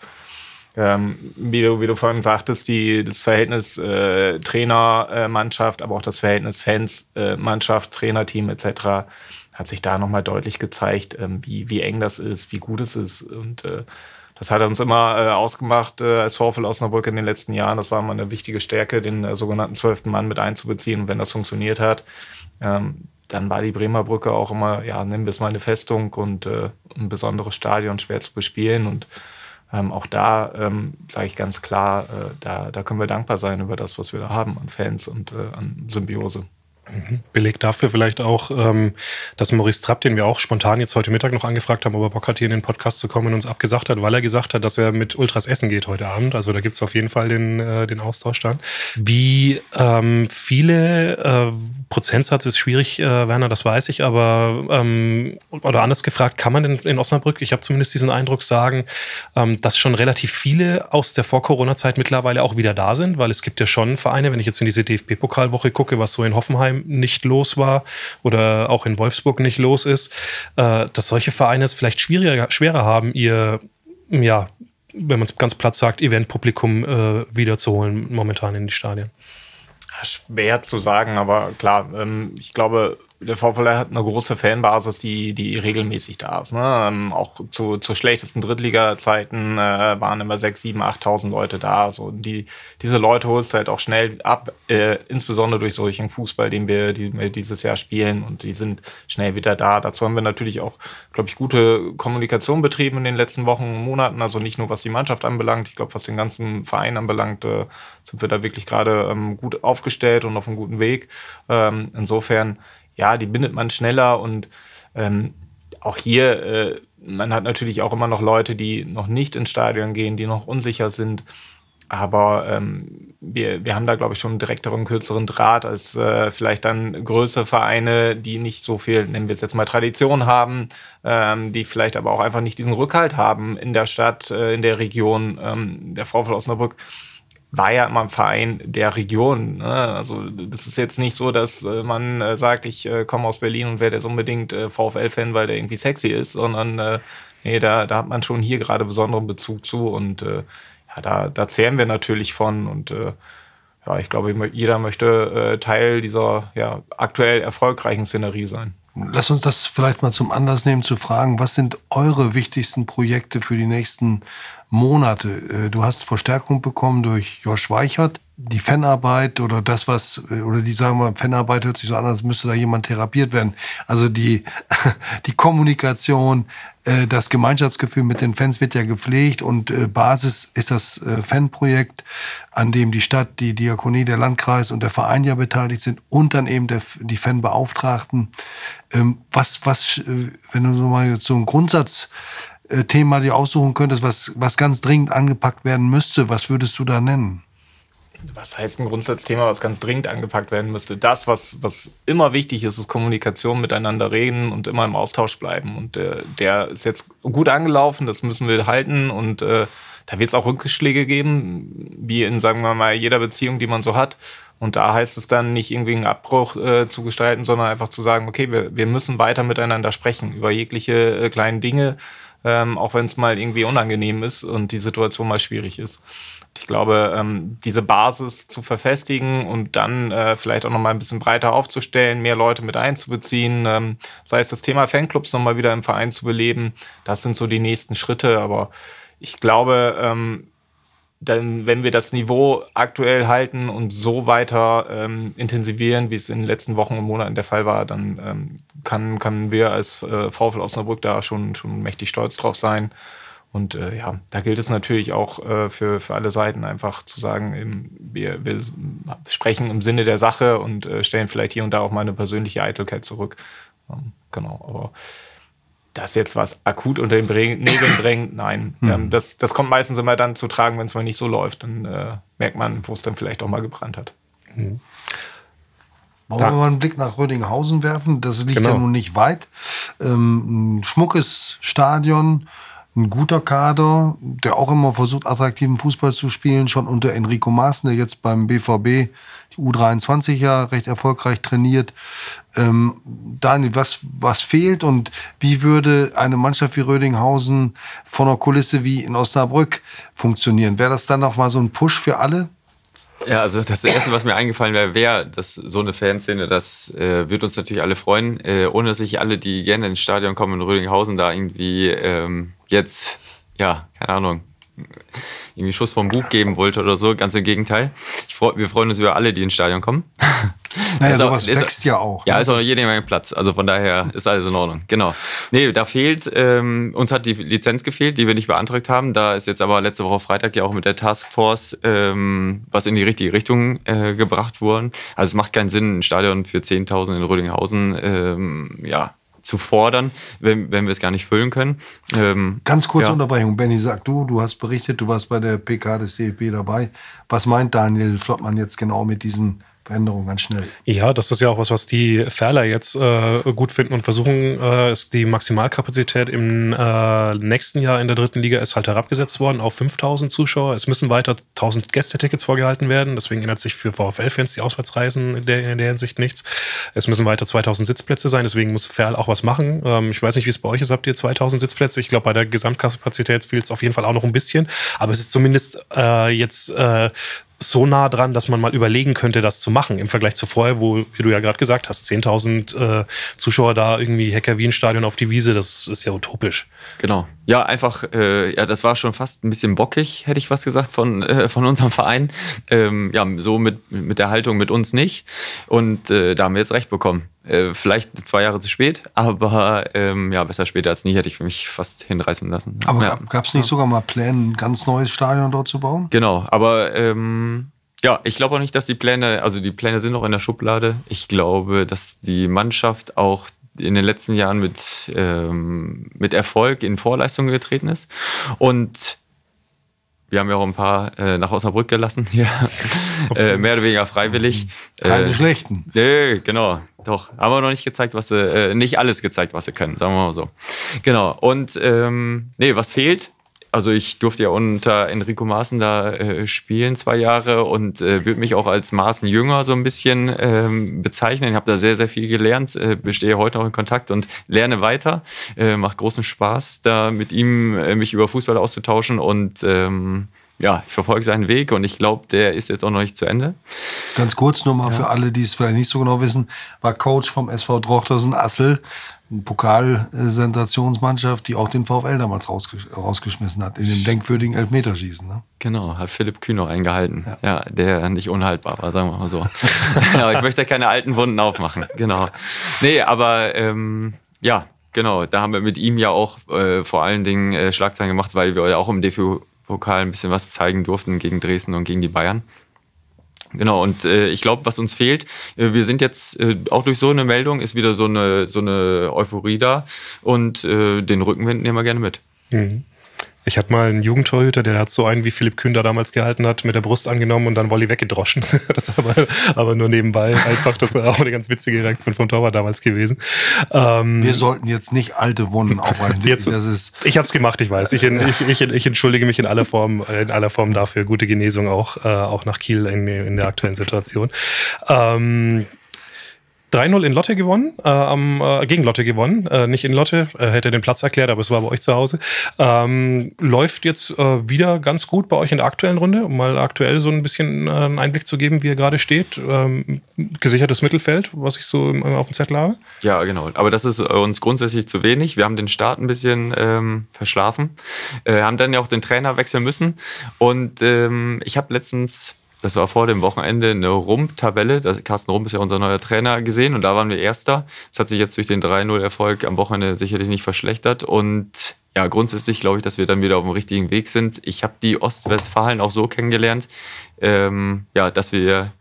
ähm, wie, du, wie du vorhin sagtest, die, das Verhältnis äh, Trainer-Mannschaft, aber auch das Verhältnis Fans-Mannschaft, äh, Trainerteam etc. hat sich da nochmal deutlich gezeigt, ähm, wie, wie eng das ist, wie gut es ist. Und äh, das hat uns immer äh, ausgemacht äh, als VfL Osnabrück in den letzten Jahren. Das war immer eine wichtige Stärke, den äh, sogenannten zwölften Mann mit einzubeziehen. Und wenn das funktioniert hat, ähm, dann war die Bremer Brücke auch immer, ja, wir es mal eine Festung und äh, ein besonderes Stadion, schwer zu bespielen. Und ähm, auch da ähm, sage ich ganz klar, äh, da, da können wir dankbar sein über das, was wir da haben an Fans und äh, an Symbiose. Mhm. Beleg dafür vielleicht auch, ähm, dass Maurice Trapp, den wir auch spontan jetzt heute Mittag noch angefragt haben, ob er Bock hat, hier in den Podcast zu kommen, uns abgesagt hat, weil er gesagt hat, dass er mit Ultras essen geht heute Abend. Also da gibt es auf jeden Fall den, äh, den Austausch dann. Wie ähm, viele äh, Prozentsatz ist schwierig, äh, Werner, das weiß ich, aber ähm, oder anders gefragt, kann man denn in Osnabrück, ich habe zumindest diesen Eindruck, sagen, ähm, dass schon relativ viele aus der Vor-Corona-Zeit mittlerweile auch wieder da sind, weil es gibt ja schon Vereine, wenn ich jetzt in diese DFB-Pokalwoche gucke, was so in Hoffenheim Hoffenheim nicht los war oder auch in Wolfsburg nicht los ist, äh, dass solche Vereine es vielleicht schwieriger, schwerer haben, ihr, ja, wenn man es ganz platt sagt, Eventpublikum äh, wiederzuholen momentan in die Stadien. Schwer zu sagen, aber klar, ähm, ich glaube, der VfL hat eine große Fanbasis, die, die regelmäßig da ist. Ne? Ähm, auch zu, zu schlechtesten Drittliga-Zeiten äh, waren immer 6, 7, 8.000 Leute da. So, die, diese Leute holst du halt auch schnell ab, äh, insbesondere durch solchen Fußball, den wir, den wir dieses Jahr spielen. Und die sind schnell wieder da. Dazu haben wir natürlich auch, glaube ich, gute Kommunikation betrieben in den letzten Wochen und Monaten. Also nicht nur was die Mannschaft anbelangt, ich glaube, was den ganzen Verein anbelangt, äh, sind wir da wirklich gerade ähm, gut aufgestellt und auf einem guten Weg. Ähm, insofern, ja, die bindet man schneller und ähm, auch hier, äh, man hat natürlich auch immer noch Leute, die noch nicht ins Stadion gehen, die noch unsicher sind. Aber ähm, wir, wir haben da, glaube ich, schon einen direkteren, kürzeren Draht als äh, vielleicht dann größere Vereine, die nicht so viel, nennen wir es jetzt mal Tradition haben, ähm, die vielleicht aber auch einfach nicht diesen Rückhalt haben in der Stadt, äh, in der Region. Ähm, der VfL Osnabrück war ja immer ein Verein der Region. Ne? Also das ist jetzt nicht so, dass äh, man äh, sagt, ich äh, komme aus Berlin und werde jetzt unbedingt äh, VfL-Fan, weil der irgendwie sexy ist, sondern äh, nee, da, da hat man schon hier gerade besonderen Bezug zu und äh, ja, da, da zehren wir natürlich von und ja, ich glaube, jeder möchte Teil dieser ja, aktuell erfolgreichen Szenerie sein. Lass uns das vielleicht mal zum Anlass nehmen, zu fragen, was sind eure wichtigsten Projekte für die nächsten Monate? Äh, du hast Verstärkung bekommen durch Josh Weichert. Die Fanarbeit oder das, was, äh, oder die sagen wir, Fanarbeit hört sich so an, als müsste da jemand therapiert werden. Also die, die Kommunikation, äh, das Gemeinschaftsgefühl mit den Fans wird ja gepflegt und äh, Basis ist das äh, Fanprojekt, an dem die Stadt, die Diakonie, der Landkreis und der Verein ja beteiligt sind und dann eben der, die Fanbeauftragten. Ähm, was, was, wenn du so mal so ein Grundsatzthema dir aussuchen könntest, was, was ganz dringend angepackt werden müsste, was würdest du da nennen? Was heißt ein Grundsatzthema, was ganz dringend angepackt werden müsste? Das, was, was immer wichtig ist, ist Kommunikation, miteinander reden und immer im Austausch bleiben. Und äh, der ist jetzt gut angelaufen, das müssen wir halten. Und äh, da wird es auch Rückschläge geben, wie in, sagen wir mal, jeder Beziehung, die man so hat. Und da heißt es dann nicht irgendwie einen Abbruch äh, zu gestalten, sondern einfach zu sagen, okay, wir, wir müssen weiter miteinander sprechen über jegliche äh, kleinen Dinge, ähm, auch wenn es mal irgendwie unangenehm ist und die Situation mal schwierig ist. Ich glaube, ähm, diese Basis zu verfestigen und dann äh, vielleicht auch noch mal ein bisschen breiter aufzustellen, mehr Leute mit einzubeziehen, ähm, sei es das Thema Fanclubs noch mal wieder im Verein zu beleben, das sind so die nächsten Schritte. Aber ich glaube, ähm, wenn wir das Niveau aktuell halten und so weiter ähm, intensivieren, wie es in den letzten Wochen und Monaten der Fall war, dann ähm, kann, können wir als äh, VfL Osnabrück da schon, schon mächtig stolz drauf sein. Und äh, ja, da gilt es natürlich auch äh, für, für alle Seiten einfach zu sagen, eben, wir, wir sprechen im Sinne der Sache und äh, stellen vielleicht hier und da auch mal eine persönliche Eitelkeit zurück. Ähm, genau, aber das jetzt was akut unter den Nägeln drängt, nein. Mhm. Ähm, das, das kommt meistens immer dann zu tragen, wenn es mal nicht so läuft. Dann äh, merkt man, wo es dann vielleicht auch mal gebrannt hat. Mhm. Wollen wir mal einen Blick nach Rödinghausen werfen? Das liegt genau. ja nun nicht weit. Ähm, ein schmuckes Stadion, ein guter Kader, der auch immer versucht, attraktiven Fußball zu spielen, schon unter Enrico Maaßen, der jetzt beim BVB die U23 ja recht erfolgreich trainiert. Ähm, Daniel, was, was fehlt und wie würde eine Mannschaft wie Rödinghausen von einer Kulisse wie in Osnabrück funktionieren? Wäre das dann nochmal so ein Push für alle? Ja, also das Erste, was mir eingefallen wäre, wäre das so eine Fanszene, das äh, wird uns natürlich alle freuen, äh, ohne dass sich alle, die gerne ins Stadion kommen in Rödinghausen, da irgendwie ähm, jetzt, ja, keine Ahnung, irgendwie Schuss vom Bug geben wollte oder so. Ganz im Gegenteil. Freu, wir freuen uns über alle, die ins Stadion kommen. Naja, also, sowas wächst ist, ja auch. Ja, ne? ist auch jede Menge Platz. Also von daher ist alles in Ordnung. Genau. Nee, da fehlt, ähm, uns hat die Lizenz gefehlt, die wir nicht beantragt haben. Da ist jetzt aber letzte Woche Freitag ja auch mit der Taskforce ähm, was in die richtige Richtung äh, gebracht worden. Also es macht keinen Sinn, ein Stadion für 10.000 in Rödinghausen, ähm, ja, zu fordern, wenn, wenn wir es gar nicht füllen können. Ähm, Ganz kurze ja. Unterbrechung. Benny, sag du, du hast berichtet, du warst bei der PK des DFB dabei. Was meint Daniel Flottmann jetzt genau mit diesen Veränderung ganz schnell. Ja, das ist ja auch was, was die Ferler jetzt äh, gut finden und versuchen, äh, ist die Maximalkapazität im äh, nächsten Jahr in der dritten Liga ist halt herabgesetzt worden auf 5000 Zuschauer. Es müssen weiter 1000 Gästetickets vorgehalten werden. Deswegen ändert sich für VfL-Fans die Auswärtsreisen in der, in der Hinsicht nichts. Es müssen weiter 2000 Sitzplätze sein. Deswegen muss Ferl auch was machen. Ähm, ich weiß nicht, wie es bei euch ist. Habt ihr 2000 Sitzplätze? Ich glaube, bei der Gesamtkapazität fehlt es auf jeden Fall auch noch ein bisschen. Aber es ist zumindest äh, jetzt äh, so nah dran, dass man mal überlegen könnte, das zu machen im Vergleich zu vorher, wo, wie du ja gerade gesagt hast, 10.000 äh, Zuschauer da irgendwie Hacker Wien Stadion auf die Wiese, das ist ja utopisch. Genau. Ja, einfach, äh, ja, das war schon fast ein bisschen bockig, hätte ich was gesagt, von, äh, von unserem Verein. Ähm, ja, so mit, mit der Haltung mit uns nicht. Und äh, da haben wir jetzt recht bekommen. Äh, vielleicht zwei Jahre zu spät, aber ähm, ja, besser später als nie hätte ich mich fast hinreißen lassen. Aber ja. gab es nicht sogar mal Pläne, ein ganz neues Stadion dort zu bauen? Genau, aber ähm, ja, ich glaube auch nicht, dass die Pläne, also die Pläne sind noch in der Schublade. Ich glaube, dass die Mannschaft auch in den letzten Jahren mit, ähm, mit Erfolg in Vorleistungen getreten ist. Und wir haben ja auch ein paar äh, nach Osnabrück gelassen hier. Äh, mehr oder weniger freiwillig. Keine äh, schlechten. Nee, genau. Doch. Haben wir noch nicht gezeigt, was sie, äh, nicht alles gezeigt, was sie können, sagen wir mal so. Genau. Und ähm, nee, was fehlt? Also ich durfte ja unter Enrico Maaßen da äh, spielen zwei Jahre und äh, würde mich auch als Maaßen Jünger so ein bisschen ähm, bezeichnen. Ich habe da sehr, sehr viel gelernt, äh, bestehe heute noch in Kontakt und lerne weiter. Äh, macht großen Spaß, da mit ihm äh, mich über Fußball auszutauschen und ähm, ja, ich verfolge seinen Weg und ich glaube, der ist jetzt auch noch nicht zu Ende. Ganz kurz nochmal für alle, die es vielleicht nicht so genau wissen, war Coach vom SV Drochtersen Assel, eine Pokalsensationsmannschaft, die auch den VfL damals rausgesch rausgeschmissen hat, in dem denkwürdigen Elfmeterschießen. Ne? Genau, hat Philipp Kühner eingehalten. Ja. ja. der nicht unhaltbar war, sagen wir mal so. ja, ich möchte keine alten Wunden aufmachen. Genau. Nee, aber ähm, ja, genau, da haben wir mit ihm ja auch äh, vor allen Dingen äh, Schlagzeilen gemacht, weil wir ja auch im DFB-Pokal ein bisschen was zeigen durften gegen Dresden und gegen die Bayern. Genau, und äh, ich glaube, was uns fehlt, äh, wir sind jetzt äh, auch durch so eine Meldung, ist wieder so eine, so eine Euphorie da und äh, den Rückenwind nehmen wir gerne mit. Mhm. Ich hatte mal einen Jugendtorhüter, der hat so einen, wie Philipp Kühn da damals gehalten hat, mit der Brust angenommen und dann Volley weggedroschen. Das ist aber, aber nur nebenbei einfach. Das war auch eine ganz witzige Reaktion vom Torwart damals gewesen. Ähm, Wir sollten jetzt nicht alte Wunden aufreißen. Jetzt, das ist ich habe es gemacht, ich weiß. Ich, ich, ich, ich, entschuldige mich in aller Form, in aller Form dafür. Gute Genesung auch, äh, auch nach Kiel in, in der aktuellen Situation. Ähm, 3-0 in Lotte gewonnen, äh, am, äh, gegen Lotte gewonnen, äh, nicht in Lotte, äh, hätte den Platz erklärt, aber es war bei euch zu Hause. Ähm, läuft jetzt äh, wieder ganz gut bei euch in der aktuellen Runde, um mal aktuell so ein bisschen äh, einen Einblick zu geben, wie ihr gerade steht. Ähm, gesichertes Mittelfeld, was ich so auf dem Zettel habe. Ja, genau. Aber das ist uns grundsätzlich zu wenig. Wir haben den Start ein bisschen ähm, verschlafen, haben dann ja auch den Trainer wechseln müssen. Und ähm, ich habe letztens das war vor dem Wochenende eine Rump-Tabelle. Carsten Rump ist ja unser neuer Trainer gesehen und da waren wir Erster. Das hat sich jetzt durch den 3-0-Erfolg am Wochenende sicherlich nicht verschlechtert und ja, grundsätzlich glaube ich, dass wir dann wieder auf dem richtigen Weg sind. Ich habe die Ostwestfalen auch so kennengelernt, ähm, ja, dass wir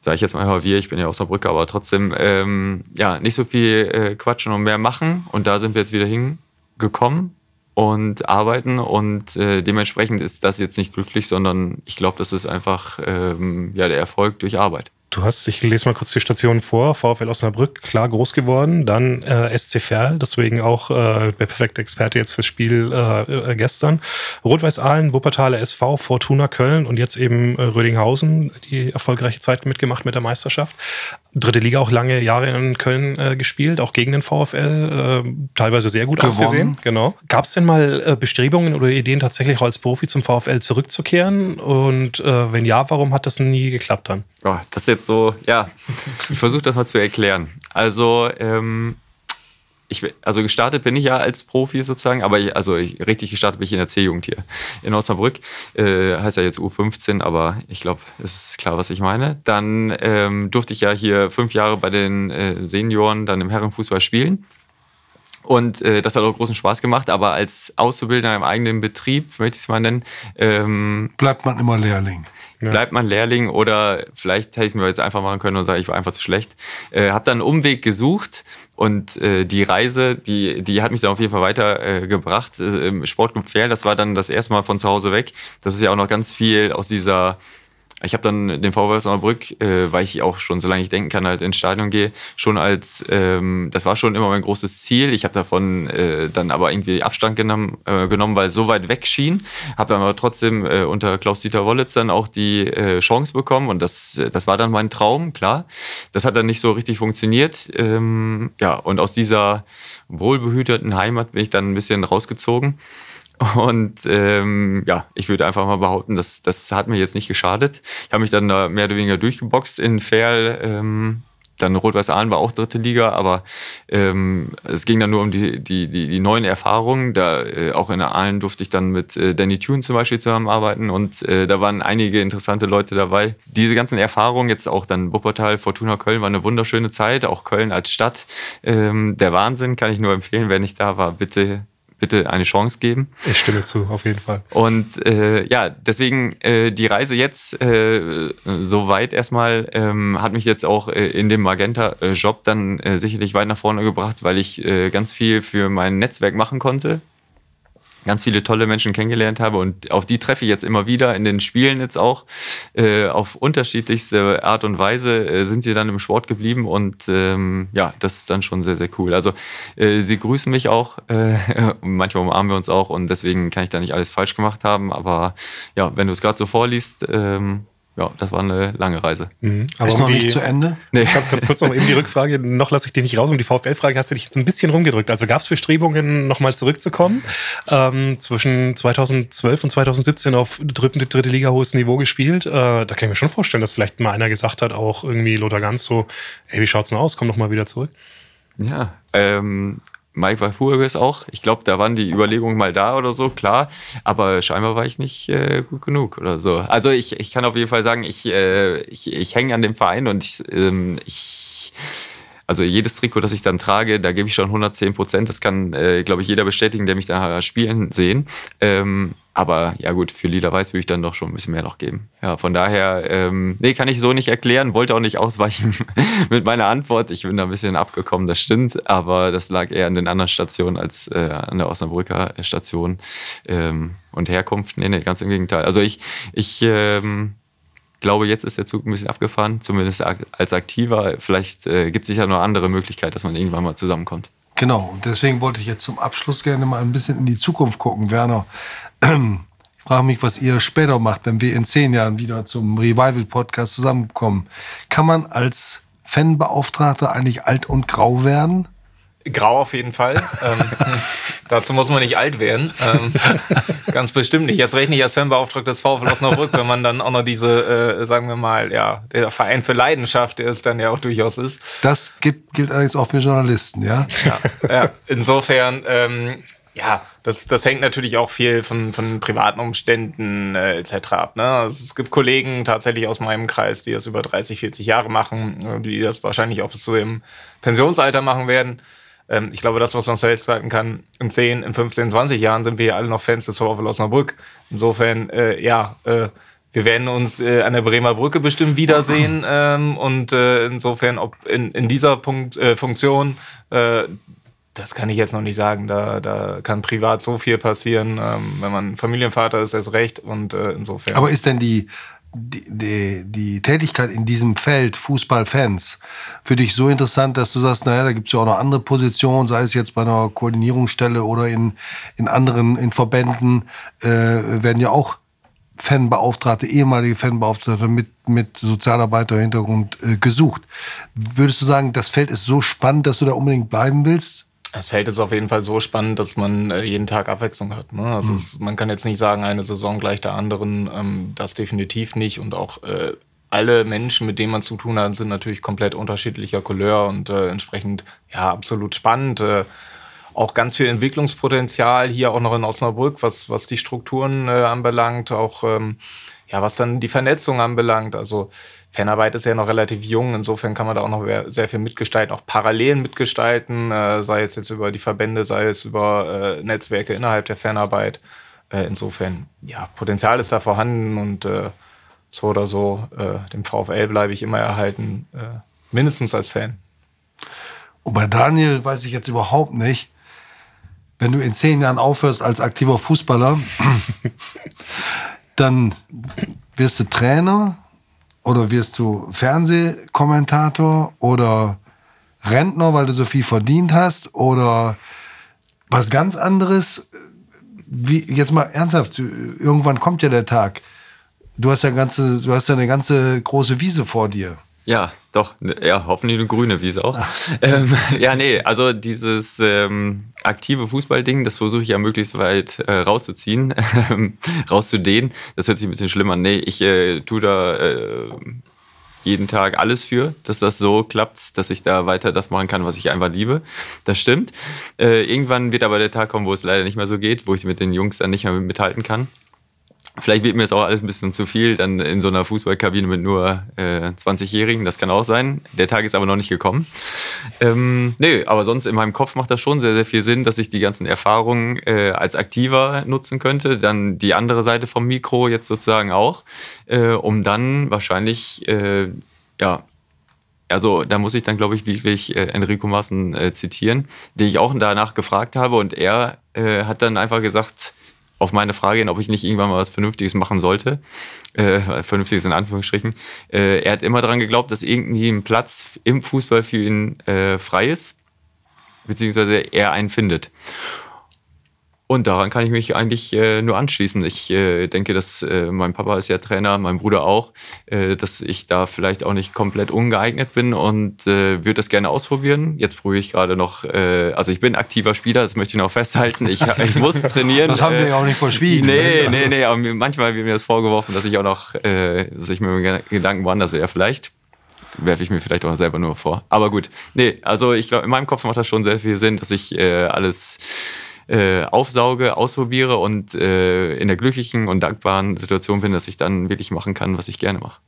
sage ich jetzt mal wir, ich bin ja aus der Brücke, aber trotzdem, ähm, ja, nicht so viel äh, quatschen und mehr machen. Und da sind wir jetzt wieder hingekommen und arbeiten und äh, dementsprechend ist das jetzt nicht glücklich, sondern ich glaube, das ist einfach ähm, ja, der Erfolg durch Arbeit. Du hast, ich lese mal kurz die Station vor, VfL Osnabrück, klar groß geworden, dann äh, SC Verl, deswegen auch äh, der perfekte Experte jetzt fürs Spiel äh, äh, gestern. Rot-Weiß Aalen, Wuppertaler SV, Fortuna Köln und jetzt eben äh, Rödinghausen, die erfolgreiche Zeit mitgemacht mit der Meisterschaft. Dritte Liga auch lange Jahre in Köln äh, gespielt, auch gegen den VfL, äh, teilweise sehr gut Gewonnen. ausgesehen. Genau. Gab es denn mal äh, Bestrebungen oder Ideen, tatsächlich auch als Profi zum VfL zurückzukehren? Und äh, wenn ja, warum hat das nie geklappt dann? Oh, das ist jetzt so, ja, ich versuche das mal zu erklären. Also, ähm, ich, also gestartet bin ich ja als Profi sozusagen, aber ich, also ich, richtig gestartet bin ich in der C-Jugend hier in Osnabrück. Äh, heißt ja jetzt U15, aber ich glaube, es ist klar, was ich meine. Dann ähm, durfte ich ja hier fünf Jahre bei den äh, Senioren dann im Herrenfußball spielen. Und äh, das hat auch großen Spaß gemacht, aber als Auszubildender im eigenen Betrieb, möchte ich es mal nennen. Ähm, Bleibt man immer Lehrling ja. bleibt man Lehrling oder vielleicht hätte ich es mir jetzt einfach machen können und sage, ich war einfach zu schlecht. Äh, habe dann einen Umweg gesucht und äh, die Reise, die, die hat mich dann auf jeden Fall weitergebracht. Äh, Im Sportclub Pferd, das war dann das erste Mal von zu Hause weg. Das ist ja auch noch ganz viel aus dieser ich habe dann den VW Osnabrück, äh, weil ich auch schon, solange ich denken kann, halt ins Stadion gehe, schon als, ähm, das war schon immer mein großes Ziel. Ich habe davon äh, dann aber irgendwie Abstand genommen, äh, genommen weil es so weit weg schien. Habe dann aber trotzdem äh, unter Klaus-Dieter Wollitz dann auch die äh, Chance bekommen und das, das war dann mein Traum, klar. Das hat dann nicht so richtig funktioniert. Ähm, ja, und aus dieser wohlbehüteten Heimat bin ich dann ein bisschen rausgezogen Und ähm, ja, ich würde einfach mal behaupten, dass das hat mir jetzt nicht geschadet. Ich habe mich dann da mehr oder weniger durchgeboxt in Ferl. Ähm, dann Rot-Weiß Aalen war auch dritte Liga, aber ähm, es ging dann nur um die, die, die, die neuen Erfahrungen. Da äh, auch in Aalen durfte ich dann mit äh, Danny Tune zum Beispiel zusammenarbeiten und äh, da waren einige interessante Leute dabei. Diese ganzen Erfahrungen, jetzt auch dann Wuppertal, Fortuna Köln, war eine wunderschöne Zeit. Auch Köln als Stadt, ähm, der Wahnsinn, kann ich nur empfehlen. Wer nicht da war, bitte bitte eine Chance geben. Ich stimme zu, auf jeden Fall. Und äh, ja, deswegen äh, die Reise jetzt äh, so weit erstmal ähm, hat mich jetzt auch äh, in dem Magenta-Job dann äh, sicherlich weit nach vorne gebracht, weil ich äh, ganz viel für mein Netzwerk machen konnte ganz viele tolle Menschen kennengelernt habe und auf die treffe ich jetzt immer wieder in den Spielen jetzt auch. Äh, auf unterschiedlichste Art und Weise äh, sind sie dann im Sport geblieben und ähm, ja, das ist dann schon sehr, sehr cool. Also äh, sie grüßen mich auch, äh, manchmal umarmen wir uns auch und deswegen kann ich da nicht alles falsch gemacht haben, aber ja, wenn du es gerade so vorliest, ähm, ja, das war eine lange Reise. Mhm. Aber ist um noch nicht zu Ende? Nee. Ganz, ganz kurz noch eben die Rückfrage. Noch lasse ich dich nicht raus. Um die VfL-Frage hast du dich jetzt ein bisschen rumgedrückt. Also gab es Bestrebungen, nochmal zurückzukommen? Ähm, zwischen 2012 und 2017 auf dritte, dritte Liga hohes Niveau gespielt. Äh, da kann ich mir schon vorstellen, dass vielleicht mal einer gesagt hat, auch irgendwie Lothar Ganz so, ey, wie schaut's denn aus? Komm doch mal wieder zurück. Ja, ähm, Mike Walpurgis auch. Ich glaube, da waren die Überlegungen mal da oder so, klar. Aber scheinbar war ich nicht äh, gut genug oder so. Also ich, ich kann auf jeden Fall sagen, ich, äh, ich, ich hänge an dem Verein und ich, ähm, ich also jedes Trikot, das ich dann trage, da gebe ich schon 110 Prozent. Das kann, äh, glaube ich, jeder bestätigen, der mich da spielen sehen. Ähm, aber ja gut, für Lieder Weiß würde ich dann doch schon ein bisschen mehr noch geben. Ja, von daher, ähm, nee, kann ich so nicht erklären, wollte auch nicht ausweichen mit meiner Antwort. Ich bin da ein bisschen abgekommen, das stimmt, aber das lag eher an den anderen Stationen als äh, an der Osnabrücker Station ähm, und Herkunft. Nee, nee, ganz im Gegenteil. Also ich, ich ähm, glaube, jetzt ist der Zug ein bisschen abgefahren, zumindest als Aktiver. Vielleicht äh, gibt es sicher noch andere Möglichkeiten, dass man irgendwann mal zusammenkommt. Genau, und deswegen wollte ich jetzt zum Abschluss gerne mal ein bisschen in die Zukunft gucken, Werner. Ich frage mich, was ihr später macht, wenn wir in zehn Jahren wieder zum Revival-Podcast zusammenkommen. Kann man als Fanbeauftragter eigentlich alt und grau werden? Grau auf jeden Fall. ähm, dazu muss man nicht alt werden. Ähm, ganz bestimmt nicht. Jetzt recht nicht als Fanbeauftragter des VfL Osnabrück, wenn man dann auch noch diese, äh, sagen wir mal, ja, der Verein für Leidenschaft, der es dann ja auch durchaus ist. Das gibt, gilt allerdings auch für Journalisten, ja? Ja, ja. insofern, ähm, ja, das, das hängt natürlich auch viel von, von privaten Umständen äh, etc. ab. Ne? Also es gibt Kollegen tatsächlich aus meinem Kreis, die das über 30, 40 Jahre machen, die das wahrscheinlich auch bis zu ihrem Pensionsalter machen werden. Ähm, ich glaube, das, was man festhalten kann, in 10, in 15, 20 Jahren sind wir ja alle noch Fans des VfL Osnabrück. Insofern, äh, ja, äh, wir werden uns äh, an der Bremer Brücke bestimmt wiedersehen. Ähm, und äh, insofern, ob in, in dieser Punkt, äh, Funktion, äh, das kann ich jetzt noch nicht sagen. Da, da kann privat so viel passieren. Ähm, wenn man Familienvater ist, ist recht. Und äh, insofern. Aber ist denn die die, die, die Tätigkeit in diesem Feld Fußballfans für dich so interessant, dass du sagst, naja, da gibt es ja auch noch andere Positionen, sei es jetzt bei einer Koordinierungsstelle oder in, in anderen, in Verbänden, äh, werden ja auch Fanbeauftragte, ehemalige Fanbeauftragte mit, mit Sozialarbeiter-Hintergrund äh, gesucht. Würdest du sagen, das Feld ist so spannend, dass du da unbedingt bleiben willst? Das Feld ist auf jeden Fall so spannend, dass man äh, jeden Tag Abwechslung hat. Ne? Also mhm. es, man kann jetzt nicht sagen, eine Saison gleich der anderen. Ähm, das definitiv nicht. Und auch äh, alle Menschen, mit denen man zu tun hat, sind natürlich komplett unterschiedlicher Couleur und äh, entsprechend ja absolut spannend. Äh, auch ganz viel Entwicklungspotenzial hier auch noch in Osnabrück, was, was die Strukturen äh, anbelangt, auch ähm, ja, was dann die Vernetzung anbelangt. Also Fanarbeit ist ja noch relativ jung, insofern kann man da auch noch sehr viel mitgestalten, auch parallel mitgestalten, äh, sei es jetzt über die Verbände, sei es über äh, Netzwerke innerhalb der Fanarbeit. Äh, insofern, ja, Potenzial ist da vorhanden und äh, so oder so, äh, dem VfL bleibe ich immer erhalten, äh, mindestens als Fan. Und bei Daniel weiß ich jetzt überhaupt nicht, wenn du in zehn Jahren aufhörst als aktiver Fußballer, dann wirst du Trainer, oder wirst du Fernsehkommentator oder Rentner, weil du so viel verdient hast? Oder was ganz anderes? Wie, jetzt mal ernsthaft, irgendwann kommt ja der Tag. Du hast ja, ganze, du hast ja eine ganze große Wiese vor dir. Ja, doch. Ja, hoffentlich eine grüne Wiese auch. ähm, ja, nee, also dieses ähm, aktive Fußballding, das versuche ich ja möglichst weit äh, rauszuziehen, rauszudehnen. Das hört sich ein bisschen schlimm an. Nee, ich äh, tue da äh, jeden Tag alles für, dass das so klappt, dass ich da weiter das machen kann, was ich einfach liebe. Das stimmt. Äh, irgendwann wird aber der Tag kommen, wo es leider nicht mehr so geht, wo ich mit den Jungs dann nicht mehr mithalten kann. Vielleicht wird mir das auch alles ein bisschen zu viel, dann in so einer Fußballkabine mit nur äh, 20-Jährigen. Das kann auch sein. Der Tag ist aber noch nicht gekommen. Ähm, nee, aber sonst in meinem Kopf macht das schon sehr, sehr viel Sinn, dass ich die ganzen Erfahrungen äh, als Aktiver nutzen könnte. Dann die andere Seite vom Mikro jetzt sozusagen auch, äh, um dann wahrscheinlich, äh, ja, also da muss ich dann, glaube ich, wirklich äh, Enrico Maaßen äh, zitieren, den ich auch danach gefragt habe und er hat dann einfach gesagt, auf meine Frage hin, ob ich nicht irgendwann mal was Vernünftiges machen sollte, äh, Vernünftiges in Anführungsstrichen, äh, er hat immer daran geglaubt, dass irgendwie ein Platz im Fußball für ihn äh, frei ist, beziehungsweise er einen findet. Und daran kann ich mich eigentlich äh, nur anschließen. Ich äh, denke, dass äh, mein Papa ist ja Trainer, mein Bruder auch, äh, dass ich da vielleicht auch nicht komplett ungeeignet bin und äh, würde das gerne ausprobieren. Jetzt probiere ich gerade noch, äh, also ich bin aktiver Spieler, das möchte ich noch festhalten. Ich, ich muss trainieren. Das haben wir ja auch nicht verschwiegen. Nee, nee, nee, aber manchmal wird mir das vorgeworfen, dass ich auch noch, dass ich mir Gedanken woanders wäre vielleicht werfe ich mir vielleicht auch selber nur vor. Aber gut, nee, also ich glaube, in meinem Kopf macht das schon sehr viel Sinn, dass ich äh, alles äh, aufsauge, ausprobiere und äh, in der glücklichen und dankbaren Situation bin, dass ich dann wirklich machen kann, was ich gerne mache.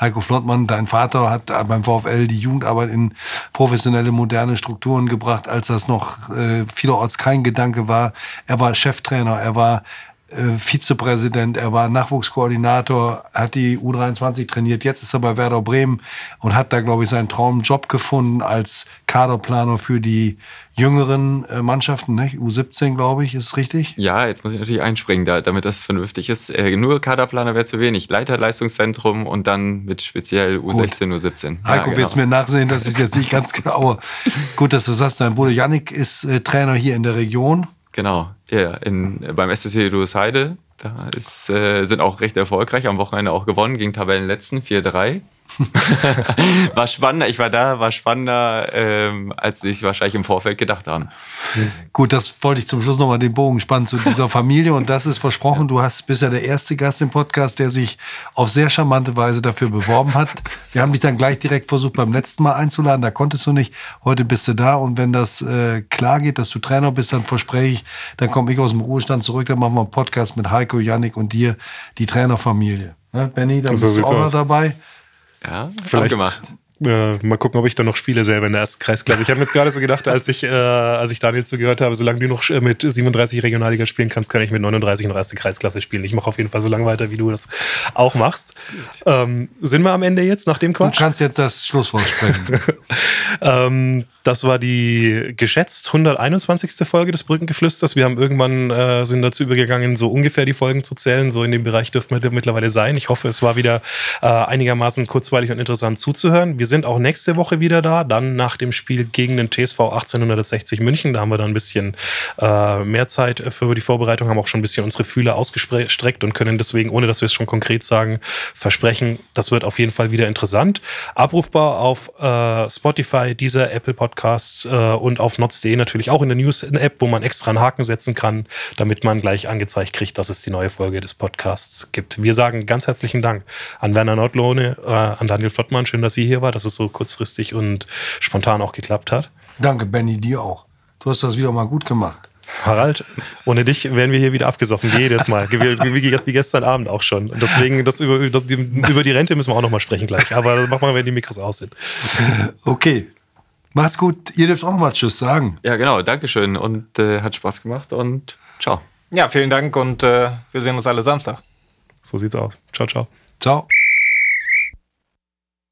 Heiko Flottmann, dein Vater hat beim VfL die Jugendarbeit in professionelle, moderne Strukturen gebracht, als das noch äh, vielerorts kein Gedanke war. Er war Cheftrainer, er war äh, Vizepräsident, er war Nachwuchskoordinator, hat die U23 trainiert, jetzt ist er bei Werder Bremen und hat da, glaube ich, seinen Traumjob gefunden als Kaderplaner für die jüngeren äh, Mannschaften, ne? U17, glaube ich, ist richtig? Ja, jetzt muss ich natürlich einspringen, da, damit das vernünftig ist. Äh, nur Kaderplaner wäre zu wenig. Leiterleistungszentrum und dann mit speziell U16, gut. U17. Heiko, ja, genau. mir nachsehen, das ist jetzt nicht ganz genau. Gut, dass du sagst, dein Bruder Yannick ist äh, Trainer hier in der Region. Genau, ja, in, beim SSC Heide. Da ist, äh, sind auch recht erfolgreich, am Wochenende auch gewonnen gegen Tabellenletzten 4-3. war spannender, ich war da, war spannender, ähm, als ich wahrscheinlich im Vorfeld gedacht habe. Gut, das wollte ich zum Schluss nochmal den Bogen spannen zu dieser Familie. Und das ist versprochen, du hast bist ja der erste Gast im Podcast, der sich auf sehr charmante Weise dafür beworben hat. Wir haben dich dann gleich direkt versucht, beim letzten Mal einzuladen. Da konntest du nicht. Heute bist du da. Und wenn das äh, klar geht, dass du Trainer bist, dann verspreche ich, dann komme ich aus dem Ruhestand zurück. Dann machen wir einen Podcast mit Heiko, Yannick und dir, die Trainerfamilie. Ne, Benny, dann so bist du auch noch dabei. Ja, vielleicht gemacht. Äh, mal gucken, ob ich dann noch spiele selber in der ersten Kreisklasse. Ich habe mir jetzt gerade so gedacht, als ich, äh, als ich Daniel zugehört habe, solange du noch mit 37 Regionalliga spielen kannst, kann ich mit 39 in der ersten Kreisklasse spielen. Ich mache auf jeden Fall so lange weiter, wie du das auch machst. Ähm, sind wir am Ende jetzt nach dem Quatsch? Du kannst jetzt das Schlusswort sprechen. ähm, das war die geschätzt 121. Folge des Brückengeflüsters. Wir haben irgendwann äh, sind dazu übergegangen, so ungefähr die Folgen zu zählen. So in dem Bereich dürfen wir mittlerweile sein. Ich hoffe, es war wieder äh, einigermaßen kurzweilig und interessant zuzuhören. Wir sind auch nächste Woche wieder da, dann nach dem Spiel gegen den TSV 1860 München. Da haben wir dann ein bisschen äh, mehr Zeit für die Vorbereitung, haben auch schon ein bisschen unsere Fühler ausgestreckt und können deswegen, ohne dass wir es schon konkret sagen, versprechen, das wird auf jeden Fall wieder interessant. Abrufbar auf äh, Spotify, dieser Apple Podcast Podcasts äh, und auf notz.de natürlich auch in der News-App, wo man extra einen Haken setzen kann, damit man gleich angezeigt kriegt, dass es die neue Folge des Podcasts gibt. Wir sagen ganz herzlichen Dank an Werner Nordlohne, äh, an Daniel Flottmann. Schön, dass Sie hier war, dass es so kurzfristig und spontan auch geklappt hat. Danke, Benny, dir auch. Du hast das wieder mal gut gemacht. Harald, ohne dich wären wir hier wieder abgesoffen, jedes Mal. Wie, gestern Abend auch schon. Und deswegen, das über, das, über die Rente müssen wir auch noch mal sprechen gleich. Aber das machen wir, wenn die Mikros aus sind. Okay, Macht's gut. Ihr dürft auch noch mal Tschüss sagen. Ja, genau. Dankeschön und äh, hat Spaß gemacht und ciao. Ja, vielen Dank und äh, wir sehen uns alle Samstag. So sieht's aus. Ciao, ciao. Ciao.